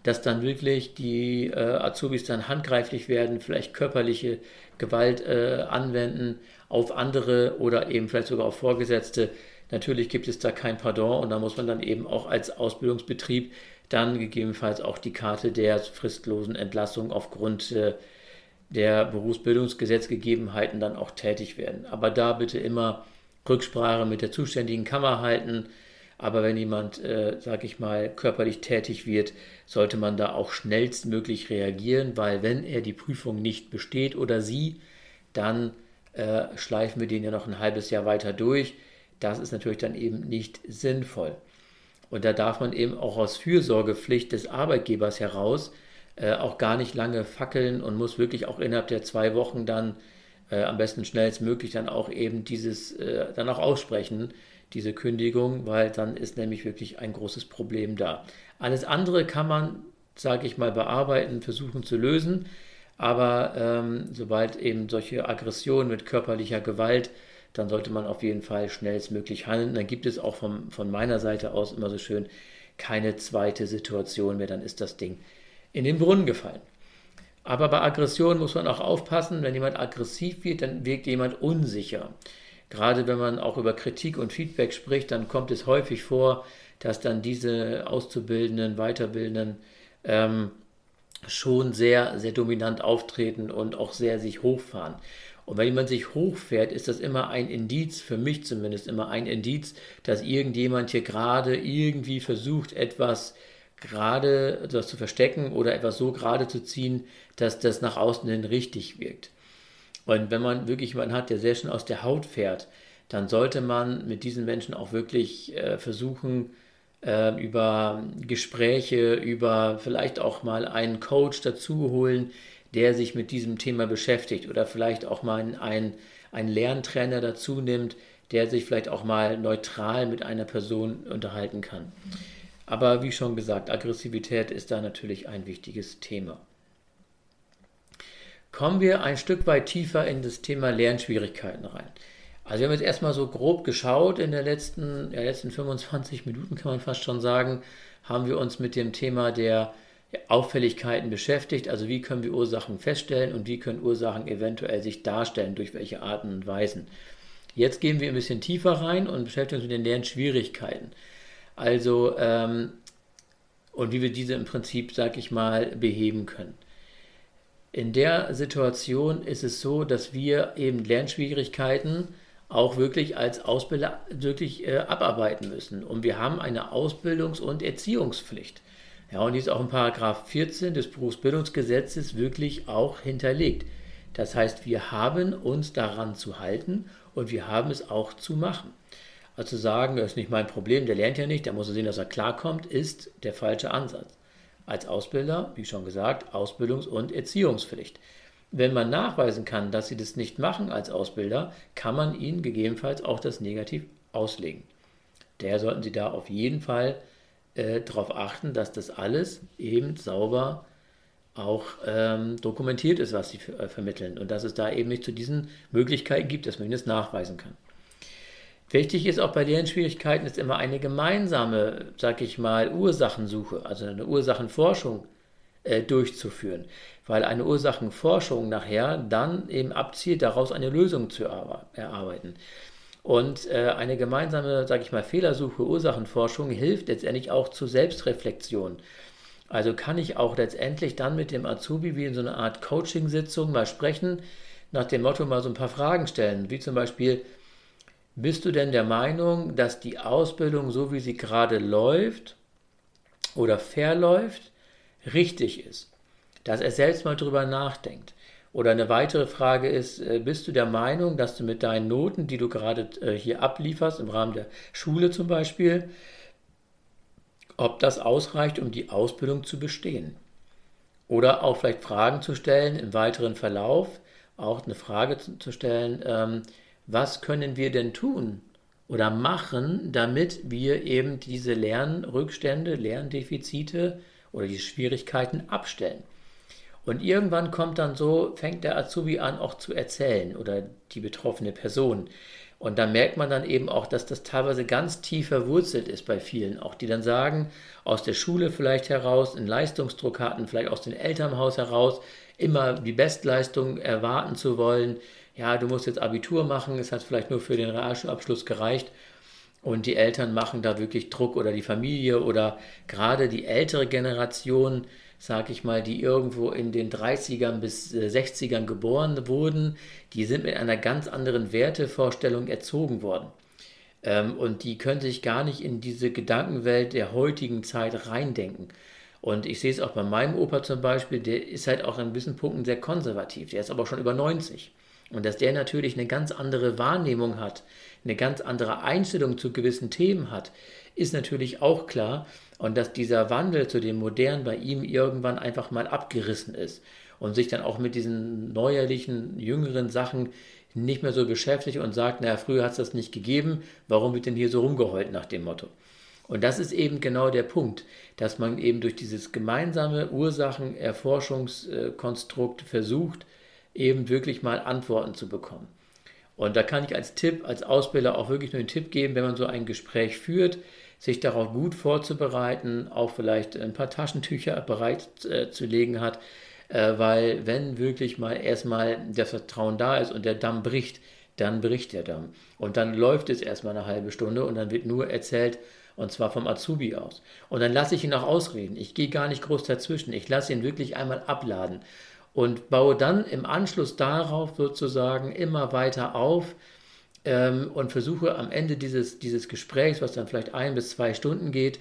dass dann wirklich die äh, Azubis dann handgreiflich werden, vielleicht körperliche Gewalt äh, anwenden auf andere oder eben vielleicht sogar auf Vorgesetzte. Natürlich gibt es da kein Pardon und da muss man dann eben auch als Ausbildungsbetrieb dann gegebenenfalls auch die Karte der fristlosen Entlassung aufgrund äh, der Berufsbildungsgesetzgegebenheiten dann auch tätig werden. Aber da bitte immer Rücksprache mit der zuständigen Kammer halten aber wenn jemand, äh, sag ich mal, körperlich tätig wird, sollte man da auch schnellstmöglich reagieren, weil wenn er die Prüfung nicht besteht oder sie, dann äh, schleifen wir den ja noch ein halbes Jahr weiter durch. Das ist natürlich dann eben nicht sinnvoll. Und da darf man eben auch aus Fürsorgepflicht des Arbeitgebers heraus äh, auch gar nicht lange fackeln und muss wirklich auch innerhalb der zwei Wochen dann äh, am besten schnellstmöglich dann auch eben dieses äh, dann auch aussprechen, diese Kündigung, weil dann ist nämlich wirklich ein großes Problem da. Alles andere kann man, sage ich mal, bearbeiten, versuchen zu lösen, aber ähm, sobald eben solche Aggressionen mit körperlicher Gewalt, dann sollte man auf jeden Fall schnellstmöglich handeln. Dann gibt es auch vom, von meiner Seite aus immer so schön keine zweite Situation mehr, dann ist das Ding in den Brunnen gefallen. Aber bei Aggression muss man auch aufpassen, wenn jemand aggressiv wird, dann wirkt jemand unsicher. Gerade wenn man auch über Kritik und Feedback spricht, dann kommt es häufig vor, dass dann diese Auszubildenden, Weiterbildenden ähm, schon sehr, sehr dominant auftreten und auch sehr sich hochfahren. Und wenn jemand sich hochfährt, ist das immer ein Indiz, für mich zumindest immer ein Indiz, dass irgendjemand hier gerade irgendwie versucht, etwas gerade etwas zu verstecken oder etwas so gerade zu ziehen, dass das nach außen hin richtig wirkt. Und wenn man wirklich jemanden hat, der sehr schön aus der Haut fährt, dann sollte man mit diesen Menschen auch wirklich äh, versuchen, äh, über Gespräche, über vielleicht auch mal einen Coach dazu holen, der sich mit diesem Thema beschäftigt oder vielleicht auch mal einen, einen Lerntrainer dazu nimmt, der sich vielleicht auch mal neutral mit einer Person unterhalten kann. Aber wie schon gesagt, Aggressivität ist da natürlich ein wichtiges Thema. Kommen wir ein Stück weit tiefer in das Thema Lernschwierigkeiten rein. Also wir haben jetzt erstmal so grob geschaut, in den letzten, ja, letzten 25 Minuten kann man fast schon sagen, haben wir uns mit dem Thema der Auffälligkeiten beschäftigt. Also wie können wir Ursachen feststellen und wie können Ursachen eventuell sich darstellen, durch welche Arten und Weisen. Jetzt gehen wir ein bisschen tiefer rein und beschäftigen uns mit den Lernschwierigkeiten. Also ähm, und wie wir diese im Prinzip, sag ich mal, beheben können. In der Situation ist es so, dass wir eben Lernschwierigkeiten auch wirklich als Ausbilder wirklich äh, abarbeiten müssen. Und wir haben eine Ausbildungs- und Erziehungspflicht. Ja, und die ist auch in Paragraph 14 des Berufsbildungsgesetzes wirklich auch hinterlegt. Das heißt, wir haben uns daran zu halten und wir haben es auch zu machen. Also zu sagen, das ist nicht mein Problem, der lernt ja nicht, der muss sehen, dass er klarkommt, ist der falsche Ansatz als Ausbilder, wie schon gesagt, Ausbildungs- und Erziehungspflicht. Wenn man nachweisen kann, dass sie das nicht machen als Ausbilder, kann man ihnen gegebenenfalls auch das Negativ auslegen. Daher sollten Sie da auf jeden Fall äh, darauf achten, dass das alles eben sauber auch ähm, dokumentiert ist, was Sie äh, vermitteln und dass es da eben nicht zu diesen Möglichkeiten gibt, dass man das nachweisen kann. Wichtig ist auch bei Lernschwierigkeiten ist immer eine gemeinsame, sag ich mal, Ursachensuche, also eine Ursachenforschung äh, durchzuführen, weil eine Ursachenforschung nachher dann eben abzielt, daraus eine Lösung zu erarbeiten. Und äh, eine gemeinsame, sag ich mal, Fehlersuche, Ursachenforschung hilft letztendlich auch zur Selbstreflexion. Also kann ich auch letztendlich dann mit dem Azubi wie in so einer Art Coaching-Sitzung mal sprechen, nach dem Motto mal so ein paar Fragen stellen, wie zum Beispiel, bist du denn der Meinung, dass die Ausbildung, so wie sie gerade läuft oder verläuft, richtig ist? Dass er selbst mal drüber nachdenkt. Oder eine weitere Frage ist, äh, bist du der Meinung, dass du mit deinen Noten, die du gerade äh, hier ablieferst, im Rahmen der Schule zum Beispiel, ob das ausreicht, um die Ausbildung zu bestehen. Oder auch vielleicht Fragen zu stellen im weiteren Verlauf, auch eine Frage zu stellen, ähm, was können wir denn tun oder machen, damit wir eben diese Lernrückstände, Lerndefizite oder die Schwierigkeiten abstellen. Und irgendwann kommt dann so, fängt der Azubi an auch zu erzählen oder die betroffene Person. Und da merkt man dann eben auch, dass das teilweise ganz tief verwurzelt ist bei vielen, auch die dann sagen, aus der Schule vielleicht heraus, einen Leistungsdruck hatten, vielleicht aus dem Elternhaus heraus, immer die Bestleistung erwarten zu wollen. Ja, du musst jetzt Abitur machen, es hat vielleicht nur für den Realschulabschluss gereicht. Und die Eltern machen da wirklich Druck oder die Familie oder gerade die ältere Generation sag ich mal, die irgendwo in den 30ern bis 60ern äh, geboren wurden, die sind mit einer ganz anderen Wertevorstellung erzogen worden. Ähm, und die können sich gar nicht in diese Gedankenwelt der heutigen Zeit reindenken. Und ich sehe es auch bei meinem Opa zum Beispiel, der ist halt auch an gewissen Punkten sehr konservativ. Der ist aber schon über 90. Und dass der natürlich eine ganz andere Wahrnehmung hat, eine ganz andere Einstellung zu gewissen Themen hat, ist natürlich auch klar und dass dieser Wandel zu dem Modernen bei ihm irgendwann einfach mal abgerissen ist und sich dann auch mit diesen neuerlichen, jüngeren Sachen nicht mehr so beschäftigt und sagt, naja, früher hat es das nicht gegeben, warum wird denn hier so rumgeheult nach dem Motto? Und das ist eben genau der Punkt, dass man eben durch dieses gemeinsame Ursachenerforschungskonstrukt versucht, eben wirklich mal Antworten zu bekommen. Und da kann ich als Tipp, als Ausbilder auch wirklich nur einen Tipp geben, wenn man so ein Gespräch führt, sich darauf gut vorzubereiten, auch vielleicht ein paar Taschentücher bereit äh, zu legen hat, äh, weil wenn wirklich mal erstmal das Vertrauen da ist und der Damm bricht, dann bricht der Damm. Und dann läuft es erstmal eine halbe Stunde und dann wird nur erzählt, und zwar vom Azubi aus. Und dann lasse ich ihn auch ausreden. Ich gehe gar nicht groß dazwischen. Ich lasse ihn wirklich einmal abladen und baue dann im Anschluss darauf sozusagen immer weiter auf, ähm, und versuche am Ende dieses, dieses Gesprächs, was dann vielleicht ein bis zwei Stunden geht,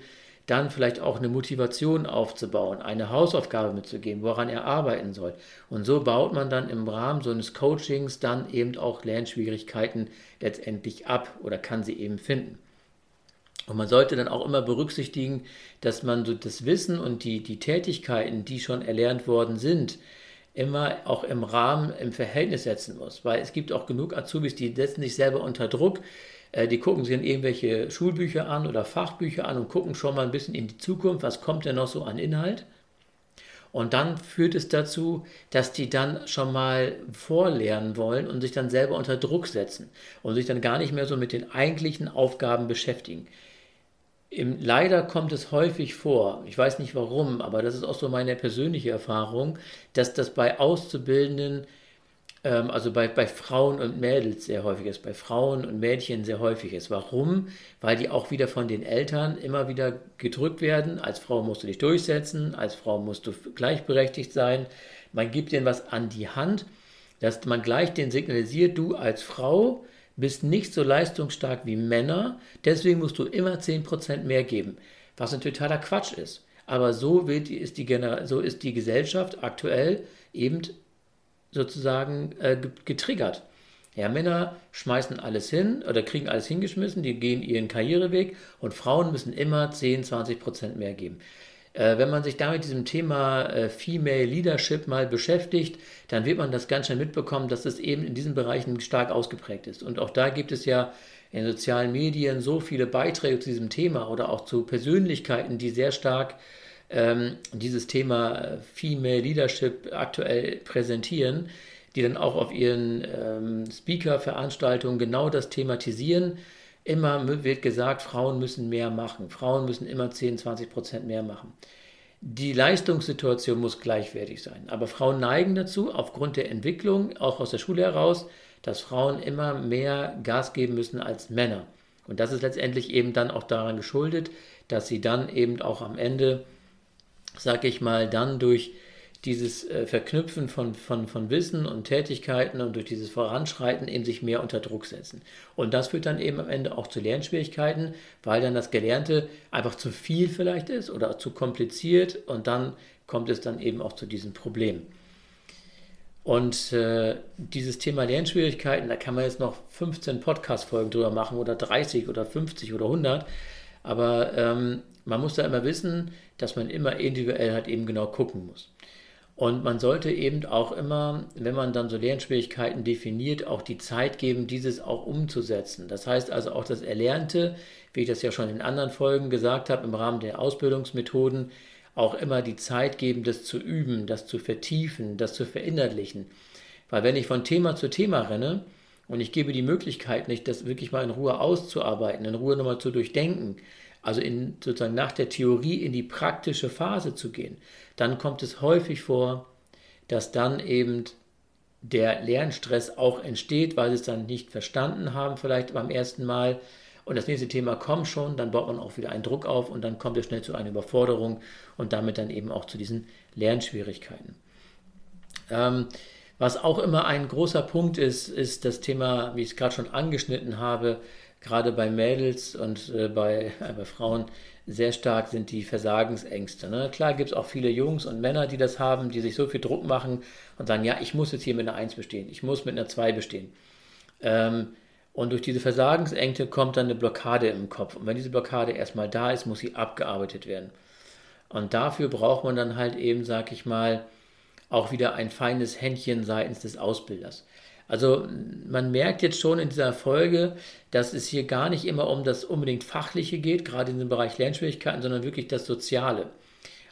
dann vielleicht auch eine Motivation aufzubauen, eine Hausaufgabe mitzugeben, woran er arbeiten soll. Und so baut man dann im Rahmen so eines Coachings dann eben auch Lernschwierigkeiten letztendlich ab oder kann sie eben finden. Und man sollte dann auch immer berücksichtigen, dass man so das Wissen und die, die Tätigkeiten, die schon erlernt worden sind, immer auch im Rahmen, im Verhältnis setzen muss. Weil es gibt auch genug Azubis, die setzen sich selber unter Druck. Äh, die gucken sich dann irgendwelche Schulbücher an oder Fachbücher an und gucken schon mal ein bisschen in die Zukunft, was kommt denn noch so an Inhalt. Und dann führt es dazu, dass die dann schon mal vorlernen wollen und sich dann selber unter Druck setzen und sich dann gar nicht mehr so mit den eigentlichen Aufgaben beschäftigen. Leider kommt es häufig vor, ich weiß nicht warum, aber das ist auch so meine persönliche Erfahrung, dass das bei Auszubildenden, ähm, also bei, bei Frauen und Mädels sehr häufig ist, bei Frauen und Mädchen sehr häufig ist. Warum? Weil die auch wieder von den Eltern immer wieder gedrückt werden. Als Frau musst du dich durchsetzen, als Frau musst du gleichberechtigt sein. Man gibt ihnen was an die Hand, dass man gleich den signalisiert, du als Frau bist nicht so leistungsstark wie Männer, deswegen musst du immer 10% mehr geben, was ein totaler Quatsch ist. Aber so, wird, ist, die so ist die Gesellschaft aktuell eben sozusagen äh, getriggert. Ja, Männer schmeißen alles hin oder kriegen alles hingeschmissen, die gehen ihren Karriereweg und Frauen müssen immer 10, 20 Prozent mehr geben. Äh, wenn man sich da mit diesem Thema äh, Female Leadership mal beschäftigt, dann wird man das ganz schnell mitbekommen, dass es eben in diesen Bereichen stark ausgeprägt ist. Und auch da gibt es ja in sozialen Medien so viele Beiträge zu diesem Thema oder auch zu Persönlichkeiten, die sehr stark ähm, dieses Thema äh, Female Leadership aktuell präsentieren, die dann auch auf ihren ähm, Speaker-Veranstaltungen genau das thematisieren Immer wird gesagt, Frauen müssen mehr machen. Frauen müssen immer 10, 20 Prozent mehr machen. Die Leistungssituation muss gleichwertig sein. Aber Frauen neigen dazu, aufgrund der Entwicklung, auch aus der Schule heraus, dass Frauen immer mehr Gas geben müssen als Männer. Und das ist letztendlich eben dann auch daran geschuldet, dass sie dann eben auch am Ende, sag ich mal, dann durch dieses äh, Verknüpfen von, von, von Wissen und Tätigkeiten und durch dieses Voranschreiten eben sich mehr unter Druck setzen. Und das führt dann eben am Ende auch zu Lernschwierigkeiten, weil dann das Gelernte einfach zu viel vielleicht ist oder zu kompliziert und dann kommt es dann eben auch zu diesen Problemen. Und äh, dieses Thema Lernschwierigkeiten, da kann man jetzt noch 15 Podcast-Folgen drüber machen oder 30 oder 50 oder 100. Aber ähm, man muss da immer wissen, dass man immer individuell halt eben genau gucken muss. Und man sollte eben auch immer, wenn man dann so Lernschwierigkeiten definiert, auch die Zeit geben, dieses auch umzusetzen. Das heißt also auch das Erlernte, wie ich das ja schon in anderen Folgen gesagt habe, im Rahmen der Ausbildungsmethoden, auch immer die Zeit geben, das zu üben, das zu vertiefen, das zu verinnerlichen. Weil wenn ich von Thema zu Thema renne und ich gebe die Möglichkeit nicht, das wirklich mal in Ruhe auszuarbeiten, in Ruhe nochmal zu durchdenken, also in, sozusagen nach der Theorie in die praktische Phase zu gehen, dann kommt es häufig vor, dass dann eben der Lernstress auch entsteht, weil sie es dann nicht verstanden haben, vielleicht beim ersten Mal. Und das nächste Thema kommt schon, dann baut man auch wieder einen Druck auf und dann kommt es schnell zu einer Überforderung und damit dann eben auch zu diesen Lernschwierigkeiten. Ähm, was auch immer ein großer Punkt ist, ist das Thema, wie ich es gerade schon angeschnitten habe, gerade bei Mädels und äh, bei, äh, bei Frauen sehr stark sind die Versagensängste. Ne? Klar gibt es auch viele Jungs und Männer, die das haben, die sich so viel Druck machen und sagen, ja, ich muss jetzt hier mit einer 1 bestehen, ich muss mit einer 2 bestehen. Ähm, und durch diese Versagensängste kommt dann eine Blockade im Kopf. Und wenn diese Blockade erstmal da ist, muss sie abgearbeitet werden. Und dafür braucht man dann halt eben, sag ich mal, auch wieder ein feines Händchen seitens des Ausbilders. Also man merkt jetzt schon in dieser Folge, dass es hier gar nicht immer um das unbedingt Fachliche geht, gerade in dem Bereich Lernschwierigkeiten, sondern wirklich das Soziale.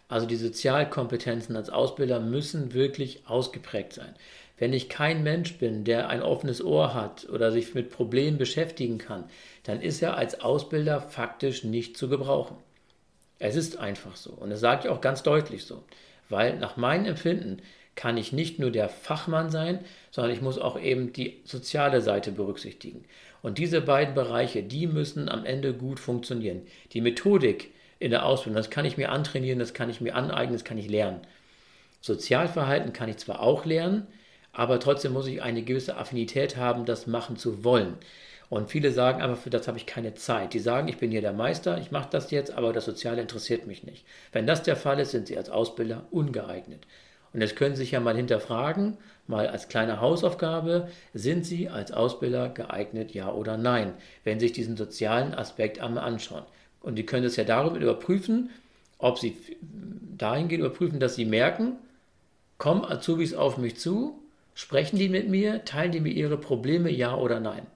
Also die Sozialkompetenzen als Ausbilder müssen wirklich ausgeprägt sein. Wenn ich kein Mensch bin, der ein offenes Ohr hat oder sich mit Problemen beschäftigen kann, dann ist er als Ausbilder faktisch nicht zu gebrauchen. Es ist einfach so. Und das sage ich auch ganz deutlich so. Weil nach meinem Empfinden kann ich nicht nur der Fachmann sein, sondern ich muss auch eben die soziale Seite berücksichtigen. Und diese beiden Bereiche, die müssen am Ende gut funktionieren. Die Methodik in der Ausbildung, das kann ich mir antrainieren, das kann ich mir aneignen, das kann ich lernen. Sozialverhalten kann ich zwar auch lernen, aber trotzdem muss ich eine gewisse Affinität haben, das machen zu wollen. Und viele sagen aber, für das habe ich keine Zeit. Die sagen, ich bin hier der Meister, ich mache das jetzt, aber das Soziale interessiert mich nicht. Wenn das der Fall ist, sind sie als Ausbilder ungeeignet. Und jetzt können Sie sich ja mal hinterfragen, mal als kleine Hausaufgabe, sind Sie als Ausbilder geeignet, ja oder nein, wenn Sie sich diesen sozialen Aspekt einmal anschauen. Und Sie können es ja darüber überprüfen, ob Sie dahingehend überprüfen, dass Sie merken, kommen Azubis auf mich zu, sprechen die mit mir, teilen die mir ihre Probleme, ja oder nein.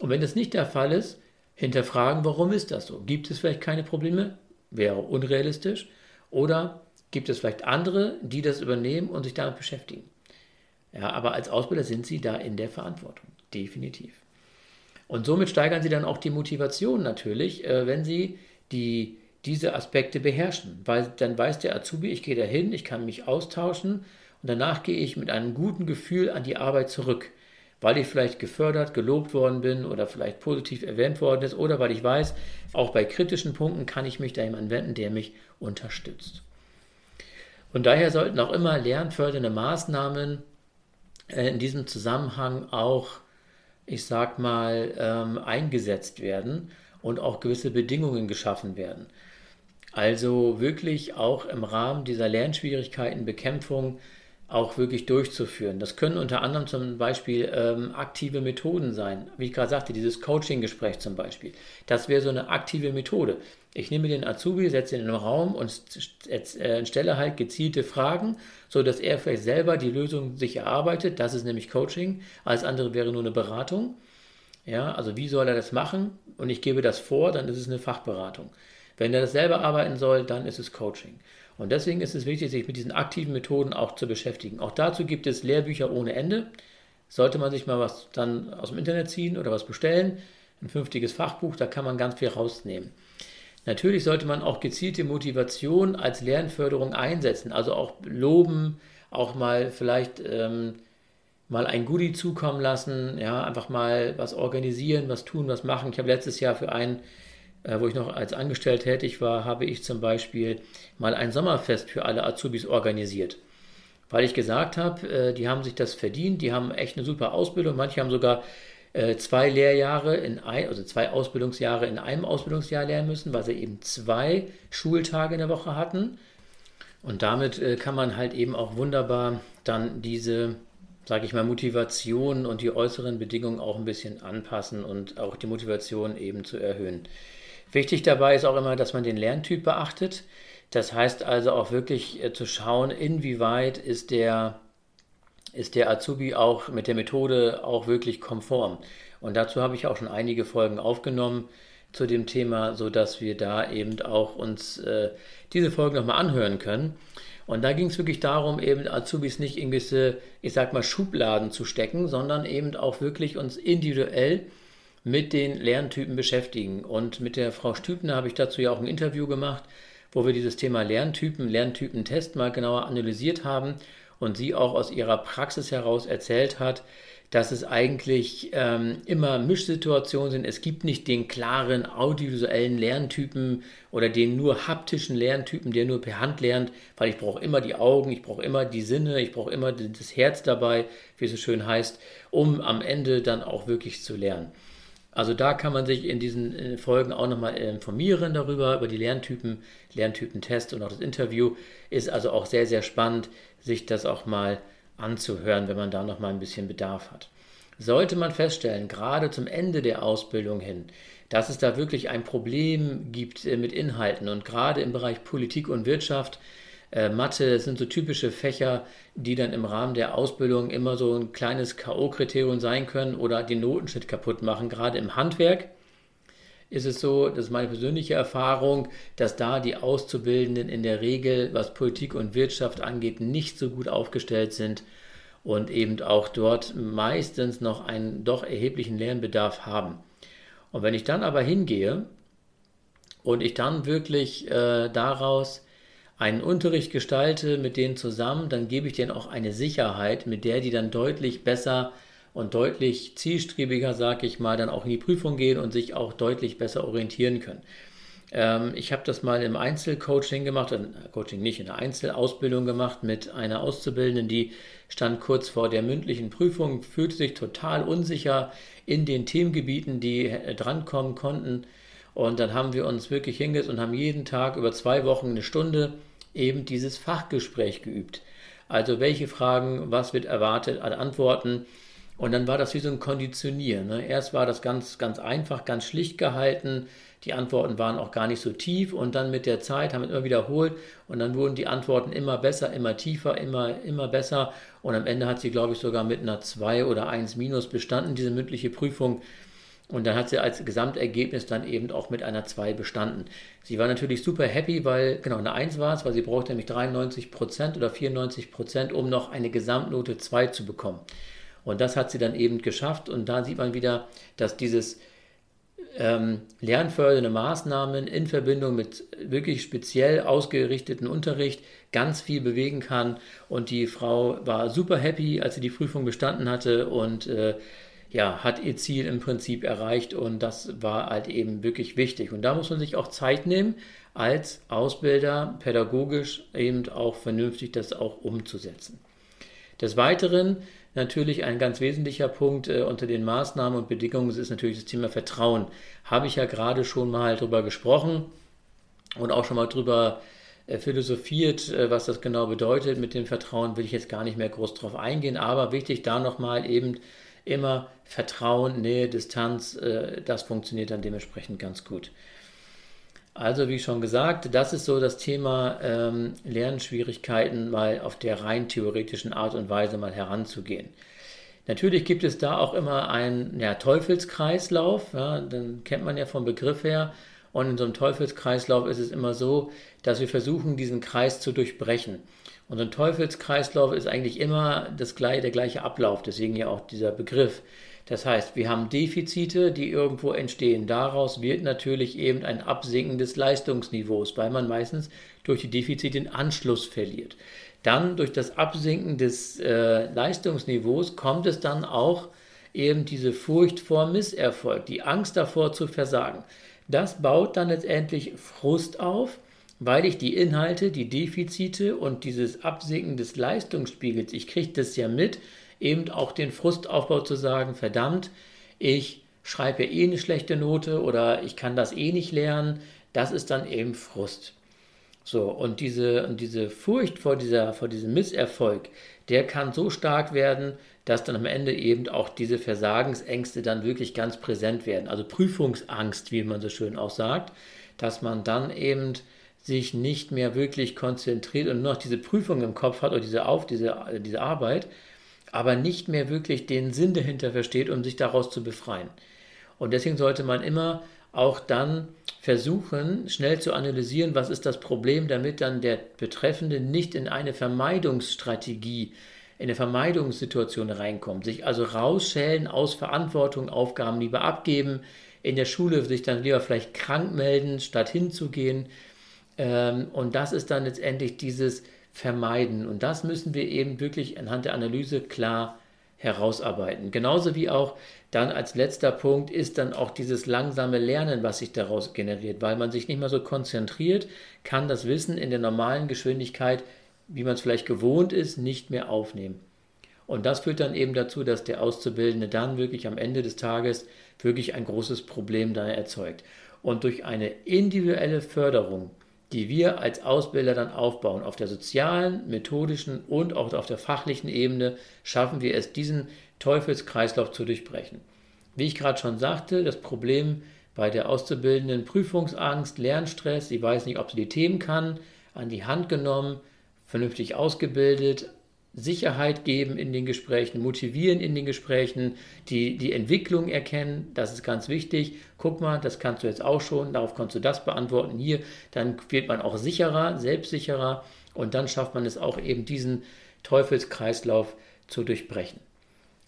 Und wenn das nicht der Fall ist, hinterfragen, warum ist das so? Gibt es vielleicht keine Probleme? Wäre unrealistisch. Oder gibt es vielleicht andere, die das übernehmen und sich damit beschäftigen. Ja, aber als Ausbilder sind sie da in der Verantwortung, definitiv. Und somit steigern sie dann auch die Motivation natürlich, äh, wenn sie die, diese Aspekte beherrschen. Weil dann weiß der Azubi, ich gehe dahin, ich kann mich austauschen und danach gehe ich mit einem guten Gefühl an die Arbeit zurück. Weil ich vielleicht gefördert, gelobt worden bin oder vielleicht positiv erwähnt worden ist oder weil ich weiß, auch bei kritischen Punkten kann ich mich da jemanden wenden, der mich unterstützt. Und daher sollten auch immer lernfördernde Maßnahmen in diesem Zusammenhang auch, ich sag mal, ähm, eingesetzt werden und auch gewisse Bedingungen geschaffen werden. Also wirklich auch im Rahmen dieser Lernschwierigkeitenbekämpfung auch wirklich durchzuführen. Das können unter anderem zum Beispiel ähm, aktive Methoden sein. Wie ich gerade sagte, dieses Coaching-Gespräch zum Beispiel. Das wäre so eine aktive Methode. Ich nehme den Azubi, setze ihn in den Raum und äh, stelle halt gezielte Fragen, sodass er vielleicht selber die Lösung sich erarbeitet. Das ist nämlich Coaching. Alles andere wäre nur eine Beratung. Ja, also wie soll er das machen? Und ich gebe das vor, dann ist es eine Fachberatung. Wenn er das selber arbeiten soll, dann ist es Coaching. Und deswegen ist es wichtig, sich mit diesen aktiven Methoden auch zu beschäftigen. Auch dazu gibt es Lehrbücher ohne Ende. Sollte man sich mal was dann aus dem Internet ziehen oder was bestellen, ein fünftiges Fachbuch, da kann man ganz viel rausnehmen. Natürlich sollte man auch gezielte Motivation als Lernförderung einsetzen, also auch loben, auch mal vielleicht ähm, mal ein Goodie zukommen lassen, ja, einfach mal was organisieren, was tun, was machen. Ich habe letztes Jahr für einen wo ich noch als Angestellter tätig war, habe ich zum Beispiel mal ein Sommerfest für alle Azubis organisiert. Weil ich gesagt habe, äh, die haben sich das verdient, die haben echt eine super Ausbildung. Manche haben sogar äh, zwei Lehrjahre in ein, also zwei Ausbildungsjahre in einem Ausbildungsjahr lernen müssen, weil sie eben zwei Schultage in der Woche hatten. Und damit kann man halt eben auch wunderbar dann diese, sage ich mal, Motivation und die äußeren Bedingungen auch ein bisschen anpassen und auch die Motivation eben zu erhöhen. Wichtig dabei ist auch immer, dass man den Lerntyp beachtet. Das heißt also auch wirklich äh, zu schauen, inwieweit ist der, ist der Azubi auch mit der Methode auch wirklich konform. Und dazu habe ich auch schon einige Folgen aufgenommen zu dem Thema, sodass wir da eben auch uns äh, diese Folgen nochmal anhören können. Und da ging es wirklich darum, eben Azubis nicht in gewisse, ich sag mal, Schubladen zu stecken, sondern eben auch wirklich uns individuell mit den Lerntypen beschäftigen. Und mit der Frau Stübner habe ich dazu ja auch ein Interview gemacht, wo wir dieses Thema Lerntypen, Lerntypentest mal genauer analysiert haben und sie auch aus ihrer Praxis heraus erzählt hat, dass es eigentlich ähm, immer Mischsituationen sind. Es gibt nicht den klaren audiovisuellen Lerntypen oder den nur haptischen Lerntypen, der nur per Hand lernt, weil ich brauche immer die Augen, ich brauche immer die Sinne, ich brauche immer das Herz dabei, wie es so schön heißt, um am Ende dann auch wirklich zu lernen. Also da kann man sich in diesen äh, Folgen auch nochmal informieren darüber, über die Lerntypen, Lerntypentest und auch das Interview. Ist also auch sehr, sehr spannend, sich das auch mal anzuhören, wenn man da noch mal ein bisschen Bedarf hat. Sollte man feststellen, gerade zum Ende der Ausbildung hin, dass es da wirklich ein Problem gibt äh, mit Inhalten und gerade im Bereich Politik und Wirtschaft, äh, Mathe sind so typische Fächer, die dann im Rahmen der Ausbildung immer so ein kleines K.O.-Kriterium sein können oder den Notenschnitt kaputt machen, gerade im Handwerk ist es so, das ist meine persönliche Erfahrung, dass da die Auszubildenden in der Regel, was Politik und Wirtschaft angeht, nicht so gut aufgestellt sind und eben auch dort meistens noch einen doch erheblichen Lernbedarf haben. Und wenn ich dann aber hingehe und ich dann wirklich äh, daraus einen Unterricht gestalte mit denen zusammen, dann gebe ich denen auch eine Sicherheit, mit der die dann deutlich besser und deutlich zielstrebiger, sage ich mal, dann auch in die Prüfung gehen und sich auch deutlich besser orientieren können. Ähm, ich habe das mal im Einzelcoaching gemacht, äh, Coaching nicht, in der Einzelausbildung gemacht mit einer Auszubildenden, die stand kurz vor der mündlichen Prüfung, fühlte sich total unsicher in den Themengebieten, die äh, drankommen konnten. Und dann haben wir uns wirklich hingesetzt und haben jeden Tag über zwei Wochen eine Stunde eben dieses Fachgespräch geübt. Also welche Fragen, was wird erwartet an Antworten und dann war das wie so ein Konditionieren. Ne? Erst war das ganz, ganz einfach, ganz schlicht gehalten. Die Antworten waren auch gar nicht so tief. Und dann mit der Zeit haben wir immer wiederholt. Und dann wurden die Antworten immer besser, immer tiefer, immer, immer besser. Und am Ende hat sie, glaube ich, sogar mit einer 2 oder 1 minus bestanden, diese mündliche Prüfung. Und dann hat sie als Gesamtergebnis dann eben auch mit einer 2 bestanden. Sie war natürlich super happy, weil, genau, eine 1 war es, weil sie brauchte nämlich 93% oder 94%, um noch eine Gesamtnote 2 zu bekommen. Und das hat sie dann eben geschafft. Und da sieht man wieder, dass dieses ähm, lernfördernde Maßnahmen in Verbindung mit wirklich speziell ausgerichteten Unterricht ganz viel bewegen kann. Und die Frau war super happy, als sie die Prüfung bestanden hatte und äh, ja, hat ihr Ziel im Prinzip erreicht und das war halt eben wirklich wichtig. Und da muss man sich auch Zeit nehmen, als Ausbilder pädagogisch eben auch vernünftig das auch umzusetzen. Des Weiteren natürlich ein ganz wesentlicher Punkt äh, unter den Maßnahmen und Bedingungen ist natürlich das Thema Vertrauen. Habe ich ja gerade schon mal drüber gesprochen und auch schon mal drüber äh, philosophiert, äh, was das genau bedeutet mit dem Vertrauen, will ich jetzt gar nicht mehr groß drauf eingehen, aber wichtig da nochmal eben immer Vertrauen, Nähe, Distanz, äh, das funktioniert dann dementsprechend ganz gut. Also wie schon gesagt, das ist so das Thema ähm, Lernschwierigkeiten mal auf der rein theoretischen Art und Weise mal heranzugehen. Natürlich gibt es da auch immer einen ja, Teufelskreislauf, ja, den kennt man ja vom Begriff her. Und in so einem Teufelskreislauf ist es immer so, dass wir versuchen, diesen Kreis zu durchbrechen. Und ein Teufelskreislauf ist eigentlich immer das, der gleiche Ablauf, deswegen ja auch dieser Begriff. Das heißt, wir haben Defizite, die irgendwo entstehen. Daraus wird natürlich eben ein Absinken des Leistungsniveaus, weil man meistens durch die Defizite den Anschluss verliert. Dann durch das Absinken des äh, Leistungsniveaus kommt es dann auch eben diese Furcht vor Misserfolg, die Angst davor zu versagen. Das baut dann letztendlich Frust auf, weil ich die Inhalte, die Defizite und dieses Absinken des Leistungsspiegels, ich kriege das ja mit, eben auch den Frustaufbau zu sagen, verdammt, ich schreibe eh eine schlechte Note oder ich kann das eh nicht lernen, das ist dann eben Frust. So, und diese, und diese Furcht vor, dieser, vor diesem Misserfolg, der kann so stark werden, dass dann am Ende eben auch diese Versagensängste dann wirklich ganz präsent werden. Also Prüfungsangst, wie man so schön auch sagt, dass man dann eben sich nicht mehr wirklich konzentriert und nur noch diese Prüfung im Kopf hat oder diese, Auf, diese, diese Arbeit, aber nicht mehr wirklich den Sinn dahinter versteht, um sich daraus zu befreien. Und deswegen sollte man immer auch dann versuchen, schnell zu analysieren, was ist das Problem, damit dann der Betreffende nicht in eine Vermeidungsstrategie, in eine Vermeidungssituation reinkommt. Sich also rausschälen aus Verantwortung, Aufgaben lieber abgeben, in der Schule sich dann lieber vielleicht krank melden, statt hinzugehen. Ähm, und das ist dann letztendlich dieses Vermeiden. Und das müssen wir eben wirklich anhand der Analyse klar herausarbeiten. Genauso wie auch dann als letzter Punkt ist dann auch dieses langsame Lernen, was sich daraus generiert, weil man sich nicht mehr so konzentriert, kann das Wissen in der normalen Geschwindigkeit, wie man es vielleicht gewohnt ist, nicht mehr aufnehmen. Und das führt dann eben dazu, dass der Auszubildende dann wirklich am Ende des Tages wirklich ein großes Problem da erzeugt. Und durch eine individuelle Förderung die wir als Ausbilder dann aufbauen. Auf der sozialen, methodischen und auch auf der fachlichen Ebene schaffen wir es, diesen Teufelskreislauf zu durchbrechen. Wie ich gerade schon sagte, das Problem bei der Auszubildenden Prüfungsangst, Lernstress, sie weiß nicht, ob sie die Themen kann, an die Hand genommen, vernünftig ausgebildet, Sicherheit geben in den Gesprächen, motivieren in den Gesprächen, die, die Entwicklung erkennen, das ist ganz wichtig. Guck mal, das kannst du jetzt auch schon, darauf kannst du das beantworten hier. Dann wird man auch sicherer, selbstsicherer und dann schafft man es auch eben diesen Teufelskreislauf zu durchbrechen.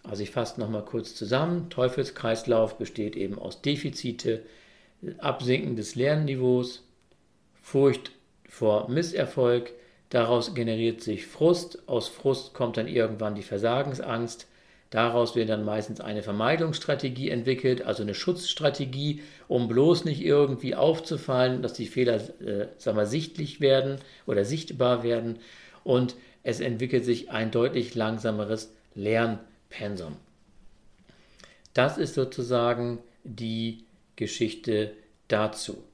Also ich fasse nochmal kurz zusammen. Teufelskreislauf besteht eben aus Defizite, Absinken des Lernniveaus, Furcht vor Misserfolg, Daraus generiert sich Frust, aus Frust kommt dann irgendwann die Versagensangst, daraus wird dann meistens eine Vermeidungsstrategie entwickelt, also eine Schutzstrategie, um bloß nicht irgendwie aufzufallen, dass die Fehler äh, sagen wir, sichtlich werden oder sichtbar werden und es entwickelt sich ein deutlich langsameres Lernpensum. Das ist sozusagen die Geschichte dazu.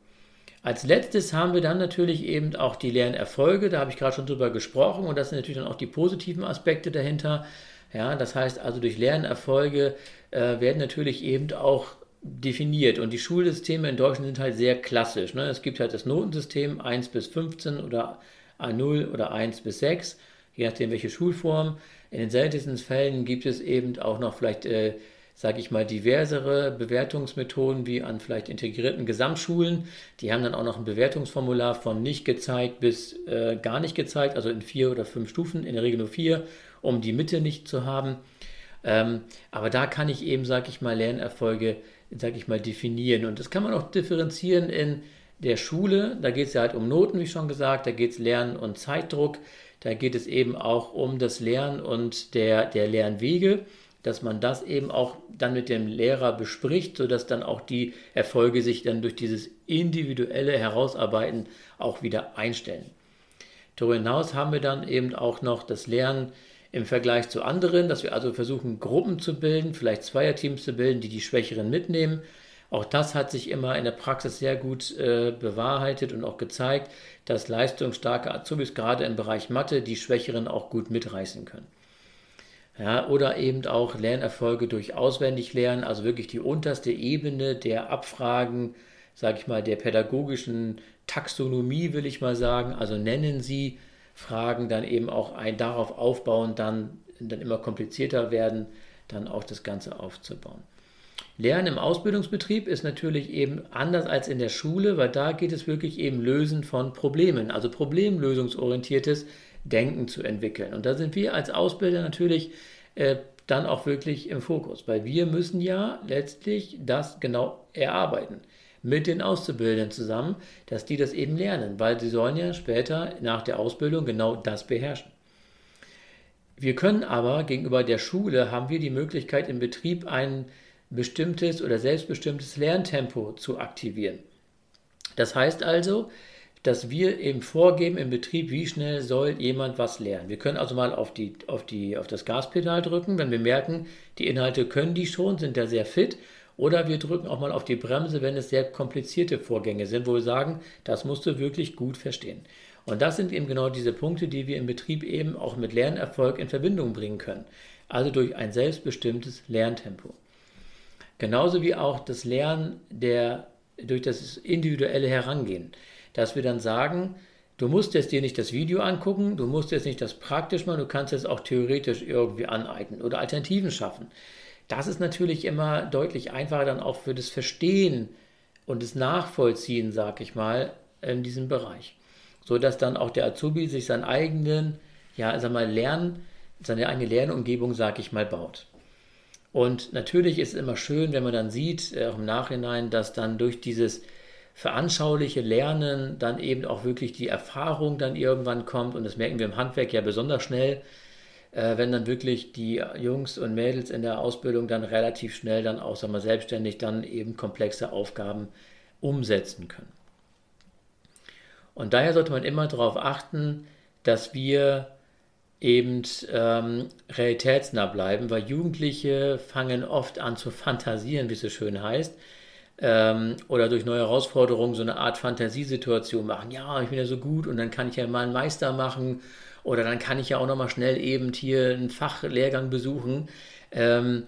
Als letztes haben wir dann natürlich eben auch die Lernerfolge, da habe ich gerade schon drüber gesprochen und das sind natürlich dann auch die positiven Aspekte dahinter. Ja, das heißt also durch Lernerfolge äh, werden natürlich eben auch definiert und die Schulsysteme in Deutschland sind halt sehr klassisch. Ne? Es gibt halt das Notensystem 1 bis 15 oder A0 oder 1 bis 6, je nachdem welche Schulform. In den seltensten Fällen gibt es eben auch noch vielleicht äh, sage ich mal, diversere Bewertungsmethoden wie an vielleicht integrierten Gesamtschulen. Die haben dann auch noch ein Bewertungsformular von nicht gezeigt bis äh, gar nicht gezeigt, also in vier oder fünf Stufen, in der Regel nur vier, um die Mitte nicht zu haben. Ähm, aber da kann ich eben, sage ich mal, Lernerfolge, sage ich mal, definieren. Und das kann man auch differenzieren in der Schule. Da geht es ja halt um Noten, wie schon gesagt, da geht es Lernen und Zeitdruck. Da geht es eben auch um das Lernen und der, der Lernwege dass man das eben auch dann mit dem Lehrer bespricht, sodass dann auch die Erfolge sich dann durch dieses individuelle Herausarbeiten auch wieder einstellen. Darüber hinaus haben wir dann eben auch noch das Lernen im Vergleich zu anderen, dass wir also versuchen, Gruppen zu bilden, vielleicht Zweierteams zu bilden, die die Schwächeren mitnehmen. Auch das hat sich immer in der Praxis sehr gut äh, bewahrheitet und auch gezeigt, dass leistungsstarke Azubis gerade im Bereich Mathe die Schwächeren auch gut mitreißen können. Ja, oder eben auch Lernerfolge durch Auswendiglernen, also wirklich die unterste Ebene der Abfragen, sage ich mal, der pädagogischen Taxonomie, will ich mal sagen. Also nennen Sie Fragen dann eben auch ein, darauf aufbauen, dann, dann immer komplizierter werden, dann auch das Ganze aufzubauen. Lernen im Ausbildungsbetrieb ist natürlich eben anders als in der Schule, weil da geht es wirklich eben Lösen von Problemen, also problemlösungsorientiertes Denken zu entwickeln. Und da sind wir als Ausbilder natürlich äh, dann auch wirklich im Fokus, weil wir müssen ja letztlich das genau erarbeiten mit den Auszubildenden zusammen, dass die das eben lernen, weil sie sollen ja später nach der Ausbildung genau das beherrschen. Wir können aber gegenüber der Schule haben wir die Möglichkeit im Betrieb ein bestimmtes oder selbstbestimmtes Lerntempo zu aktivieren. Das heißt also, dass wir eben vorgeben im Betrieb, wie schnell soll jemand was lernen. Wir können also mal auf, die, auf, die, auf das Gaspedal drücken, wenn wir merken, die Inhalte können die schon, sind da sehr fit. Oder wir drücken auch mal auf die Bremse, wenn es sehr komplizierte Vorgänge sind, wo wir sagen, das musst du wirklich gut verstehen. Und das sind eben genau diese Punkte, die wir im Betrieb eben auch mit Lernerfolg in Verbindung bringen können. also durch ein selbstbestimmtes Lerntempo. Genauso wie auch das Lernen der, durch das individuelle Herangehen, dass wir dann sagen, du musst jetzt dir nicht das Video angucken, du musst jetzt nicht das praktisch machen, du kannst es auch theoretisch irgendwie aneignen oder Alternativen schaffen. Das ist natürlich immer deutlich einfacher dann auch für das Verstehen und das Nachvollziehen, sag ich mal, in diesem Bereich. So dass dann auch der Azubi sich seinen eigenen, ja, sag mal, Lern, seine eigene Lernumgebung, sag ich mal, baut. Und natürlich ist es immer schön, wenn man dann sieht, äh, auch im Nachhinein, dass dann durch dieses veranschauliche Lernen dann eben auch wirklich die Erfahrung dann irgendwann kommt. Und das merken wir im Handwerk ja besonders schnell, äh, wenn dann wirklich die Jungs und Mädels in der Ausbildung dann relativ schnell dann auch sagen wir, selbstständig dann eben komplexe Aufgaben umsetzen können. Und daher sollte man immer darauf achten, dass wir eben ähm, realitätsnah bleiben, weil Jugendliche fangen oft an zu fantasieren, wie es so schön heißt, ähm, oder durch neue Herausforderungen so eine Art Fantasiesituation machen. Ja, ich bin ja so gut und dann kann ich ja mal einen Meister machen oder dann kann ich ja auch nochmal schnell eben hier einen Fachlehrgang besuchen. Ähm,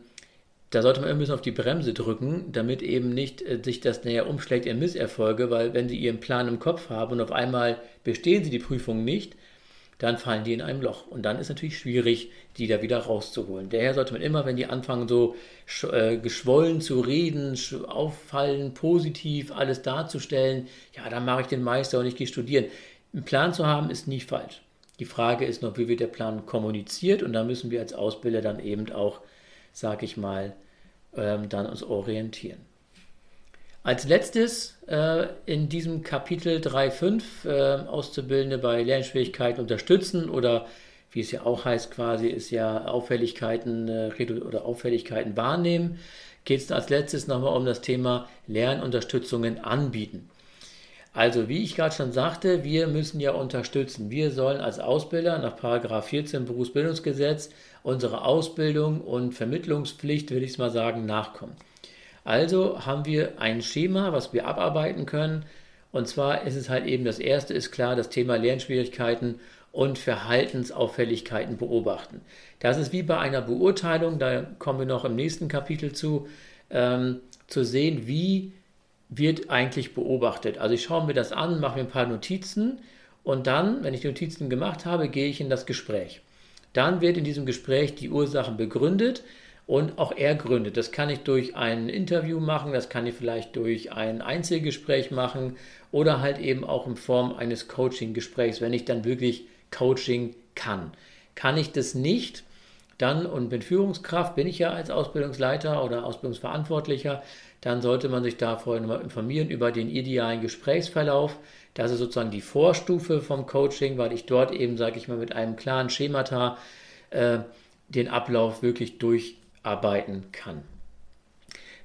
da sollte man ein bisschen auf die Bremse drücken, damit eben nicht äh, sich das näher umschlägt in Misserfolge, weil wenn Sie Ihren Plan im Kopf haben und auf einmal bestehen Sie die Prüfung nicht, dann fallen die in einem Loch. Und dann ist natürlich schwierig, die da wieder rauszuholen. Daher sollte man immer, wenn die anfangen, so äh, geschwollen zu reden, auffallen, positiv alles darzustellen, ja, dann mache ich den Meister und ich gehe studieren. Einen Plan zu haben, ist nie falsch. Die Frage ist noch, wie wird der Plan kommuniziert und da müssen wir als Ausbilder dann eben auch, sage ich mal, ähm, dann uns orientieren. Als letztes äh, in diesem Kapitel 3.5 äh, Auszubildende bei Lernschwierigkeiten unterstützen oder wie es ja auch heißt quasi, ist ja Auffälligkeiten äh, oder Auffälligkeiten wahrnehmen, geht es als letztes nochmal um das Thema Lernunterstützungen anbieten. Also, wie ich gerade schon sagte, wir müssen ja unterstützen. Wir sollen als Ausbilder nach 14 Berufsbildungsgesetz unsere Ausbildung und Vermittlungspflicht, würde ich es mal sagen, nachkommen. Also haben wir ein Schema, was wir abarbeiten können. Und zwar ist es halt eben das erste, ist klar, das Thema Lernschwierigkeiten und Verhaltensauffälligkeiten beobachten. Das ist wie bei einer Beurteilung, da kommen wir noch im nächsten Kapitel zu, ähm, zu sehen, wie wird eigentlich beobachtet. Also ich schaue mir das an, mache mir ein paar Notizen und dann, wenn ich die Notizen gemacht habe, gehe ich in das Gespräch. Dann wird in diesem Gespräch die Ursachen begründet und auch ergründet. Das kann ich durch ein Interview machen, das kann ich vielleicht durch ein Einzelgespräch machen oder halt eben auch in Form eines Coaching-Gesprächs, wenn ich dann wirklich Coaching kann. Kann ich das nicht, dann und bin Führungskraft, bin ich ja als Ausbildungsleiter oder Ausbildungsverantwortlicher, dann sollte man sich da vorher nochmal informieren über den idealen Gesprächsverlauf. Das ist sozusagen die Vorstufe vom Coaching, weil ich dort eben, sage ich mal, mit einem klaren Schemata äh, den Ablauf wirklich durcharbeiten kann.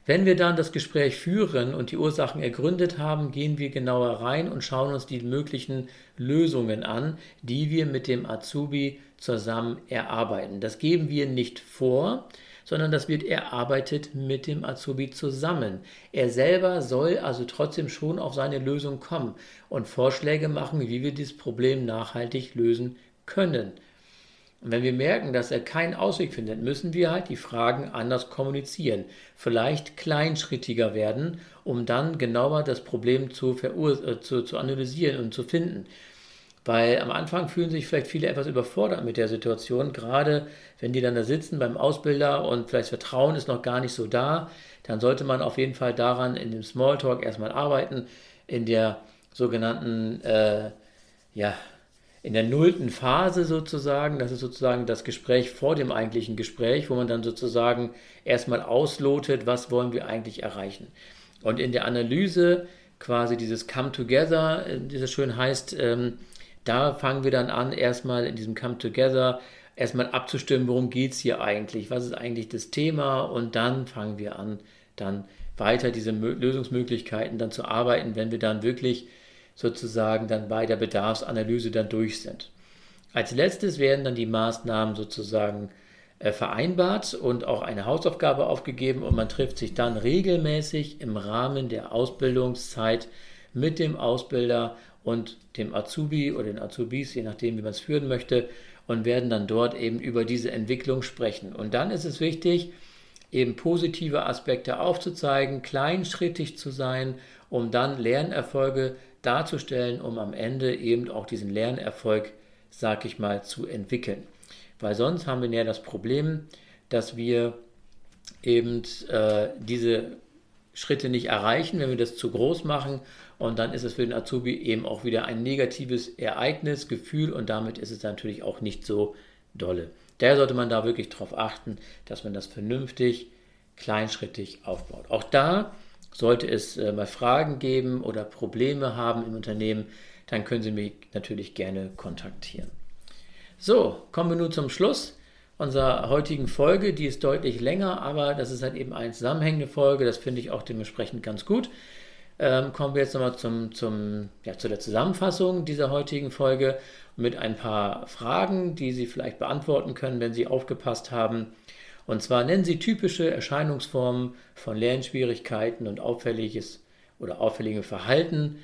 Wenn wir dann das Gespräch führen und die Ursachen ergründet haben, gehen wir genauer rein und schauen uns die möglichen Lösungen an, die wir mit dem Azubi zusammen erarbeiten. Das geben wir nicht vor, sondern das wird erarbeitet mit dem Azubi zusammen. Er selber soll also trotzdem schon auf seine Lösung kommen und Vorschläge machen, wie wir dieses Problem nachhaltig lösen können. Und wenn wir merken, dass er keinen Ausweg findet, müssen wir halt die Fragen anders kommunizieren, vielleicht kleinschrittiger werden, um dann genauer das Problem zu, äh, zu, zu analysieren und zu finden. Weil am Anfang fühlen sich vielleicht viele etwas überfordert mit der Situation, gerade wenn die dann da sitzen beim Ausbilder und vielleicht Vertrauen ist noch gar nicht so da, dann sollte man auf jeden Fall daran in dem Smalltalk erstmal arbeiten, in der sogenannten, äh, ja, in der nullten Phase sozusagen, das ist sozusagen das Gespräch vor dem eigentlichen Gespräch, wo man dann sozusagen erstmal auslotet, was wollen wir eigentlich erreichen. Und in der Analyse quasi dieses Come Together, äh, wie es schön heißt, ähm, da fangen wir dann an, erstmal in diesem Come Together erstmal abzustimmen, worum geht es hier eigentlich, was ist eigentlich das Thema? Und dann fangen wir an, dann weiter diese Lösungsmöglichkeiten dann zu arbeiten, wenn wir dann wirklich sozusagen dann bei der Bedarfsanalyse dann durch sind. Als letztes werden dann die Maßnahmen sozusagen äh, vereinbart und auch eine Hausaufgabe aufgegeben und man trifft sich dann regelmäßig im Rahmen der Ausbildungszeit mit dem Ausbilder und dem Azubi oder den Azubis, je nachdem, wie man es führen möchte, und werden dann dort eben über diese Entwicklung sprechen. Und dann ist es wichtig, eben positive Aspekte aufzuzeigen, kleinschrittig zu sein, um dann Lernerfolge darzustellen, um am Ende eben auch diesen Lernerfolg, sag ich mal, zu entwickeln. Weil sonst haben wir ja das Problem, dass wir eben äh, diese Schritte nicht erreichen, wenn wir das zu groß machen. Und dann ist es für den Azubi eben auch wieder ein negatives Ereignis, Gefühl und damit ist es natürlich auch nicht so dolle. Daher sollte man da wirklich darauf achten, dass man das vernünftig, kleinschrittig aufbaut. Auch da sollte es äh, mal Fragen geben oder Probleme haben im Unternehmen, dann können Sie mich natürlich gerne kontaktieren. So, kommen wir nun zum Schluss unserer heutigen Folge. Die ist deutlich länger, aber das ist halt eben eine zusammenhängende Folge. Das finde ich auch dementsprechend ganz gut. Ähm, kommen wir jetzt nochmal zum, zum, ja, zu der Zusammenfassung dieser heutigen Folge mit ein paar Fragen, die Sie vielleicht beantworten können, wenn Sie aufgepasst haben. Und zwar nennen Sie typische Erscheinungsformen von Lernschwierigkeiten und auffälliges oder auffällige Verhalten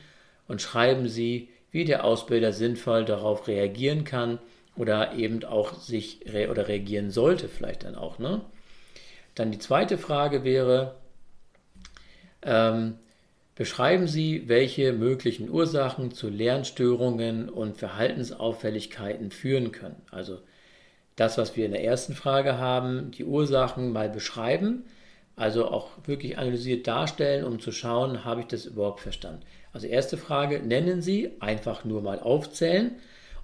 und schreiben Sie, wie der Ausbilder sinnvoll darauf reagieren kann oder eben auch sich re oder reagieren sollte, vielleicht dann auch. Ne? Dann die zweite Frage wäre, ähm, beschreiben Sie, welche möglichen Ursachen zu Lernstörungen und Verhaltensauffälligkeiten führen können. Also das, was wir in der ersten Frage haben, die Ursachen mal beschreiben, also auch wirklich analysiert darstellen, um zu schauen, habe ich das überhaupt verstanden. Also erste Frage, nennen Sie, einfach nur mal aufzählen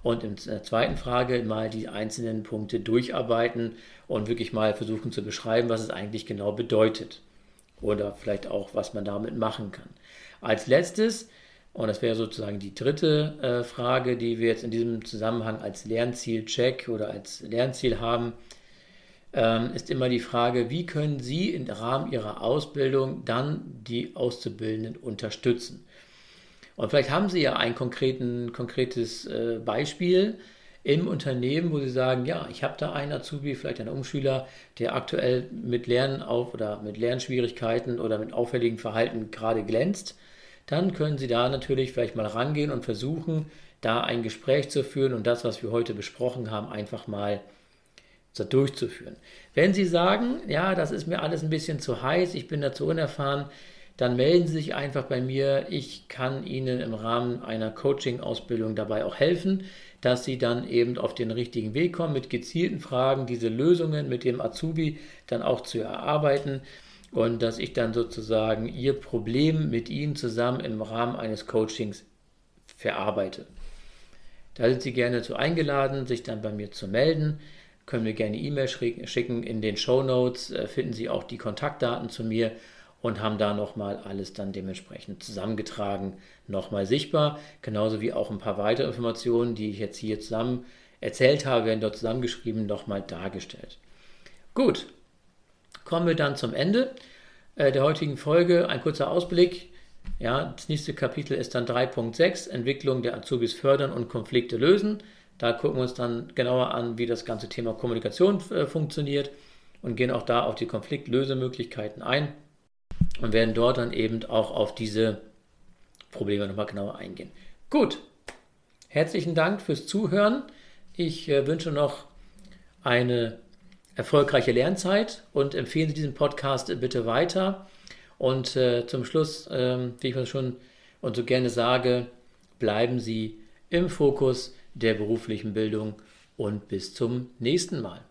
und in der zweiten Frage mal die einzelnen Punkte durcharbeiten und wirklich mal versuchen zu beschreiben, was es eigentlich genau bedeutet oder vielleicht auch, was man damit machen kann. Als letztes, und das wäre sozusagen die dritte äh, Frage, die wir jetzt in diesem Zusammenhang als Lernziel-Check oder als Lernziel haben, ähm, ist immer die Frage, wie können Sie im Rahmen Ihrer Ausbildung dann die Auszubildenden unterstützen? Und vielleicht haben Sie ja ein konkretes äh, Beispiel im Unternehmen, wo Sie sagen, ja, ich habe da einen Azubi, vielleicht einen Umschüler, der aktuell mit Lernen auf oder mit Lernschwierigkeiten oder mit auffälligem Verhalten gerade glänzt. Dann können Sie da natürlich vielleicht mal rangehen und versuchen, da ein Gespräch zu führen und das, was wir heute besprochen haben, einfach mal durchzuführen. Wenn Sie sagen, ja, das ist mir alles ein bisschen zu heiß, ich bin dazu unerfahren, dann melden Sie sich einfach bei mir. Ich kann Ihnen im Rahmen einer Coaching-Ausbildung dabei auch helfen, dass Sie dann eben auf den richtigen Weg kommen, mit gezielten Fragen diese Lösungen mit dem Azubi dann auch zu erarbeiten und dass ich dann sozusagen Ihr Problem mit Ihnen zusammen im Rahmen eines Coachings verarbeite. Da sind Sie gerne dazu eingeladen, sich dann bei mir zu melden. Können wir gerne E-Mail schicken. In den Show Notes äh, finden Sie auch die Kontaktdaten zu mir und haben da nochmal alles dann dementsprechend zusammengetragen, nochmal sichtbar. Genauso wie auch ein paar weitere Informationen, die ich jetzt hier zusammen erzählt habe, werden dort zusammengeschrieben, nochmal dargestellt. Gut, kommen wir dann zum Ende äh, der heutigen Folge. Ein kurzer Ausblick. Ja, das nächste Kapitel ist dann 3.6, Entwicklung der Azubis fördern und Konflikte lösen. Da gucken wir uns dann genauer an, wie das ganze Thema Kommunikation äh, funktioniert und gehen auch da auf die Konfliktlösemöglichkeiten ein und werden dort dann eben auch auf diese Probleme nochmal genauer eingehen. Gut, herzlichen Dank fürs Zuhören. Ich äh, wünsche noch eine erfolgreiche Lernzeit und empfehlen Sie diesen Podcast bitte weiter. Und äh, zum Schluss, äh, wie ich es schon und so gerne sage, bleiben Sie im Fokus der beruflichen Bildung und bis zum nächsten Mal.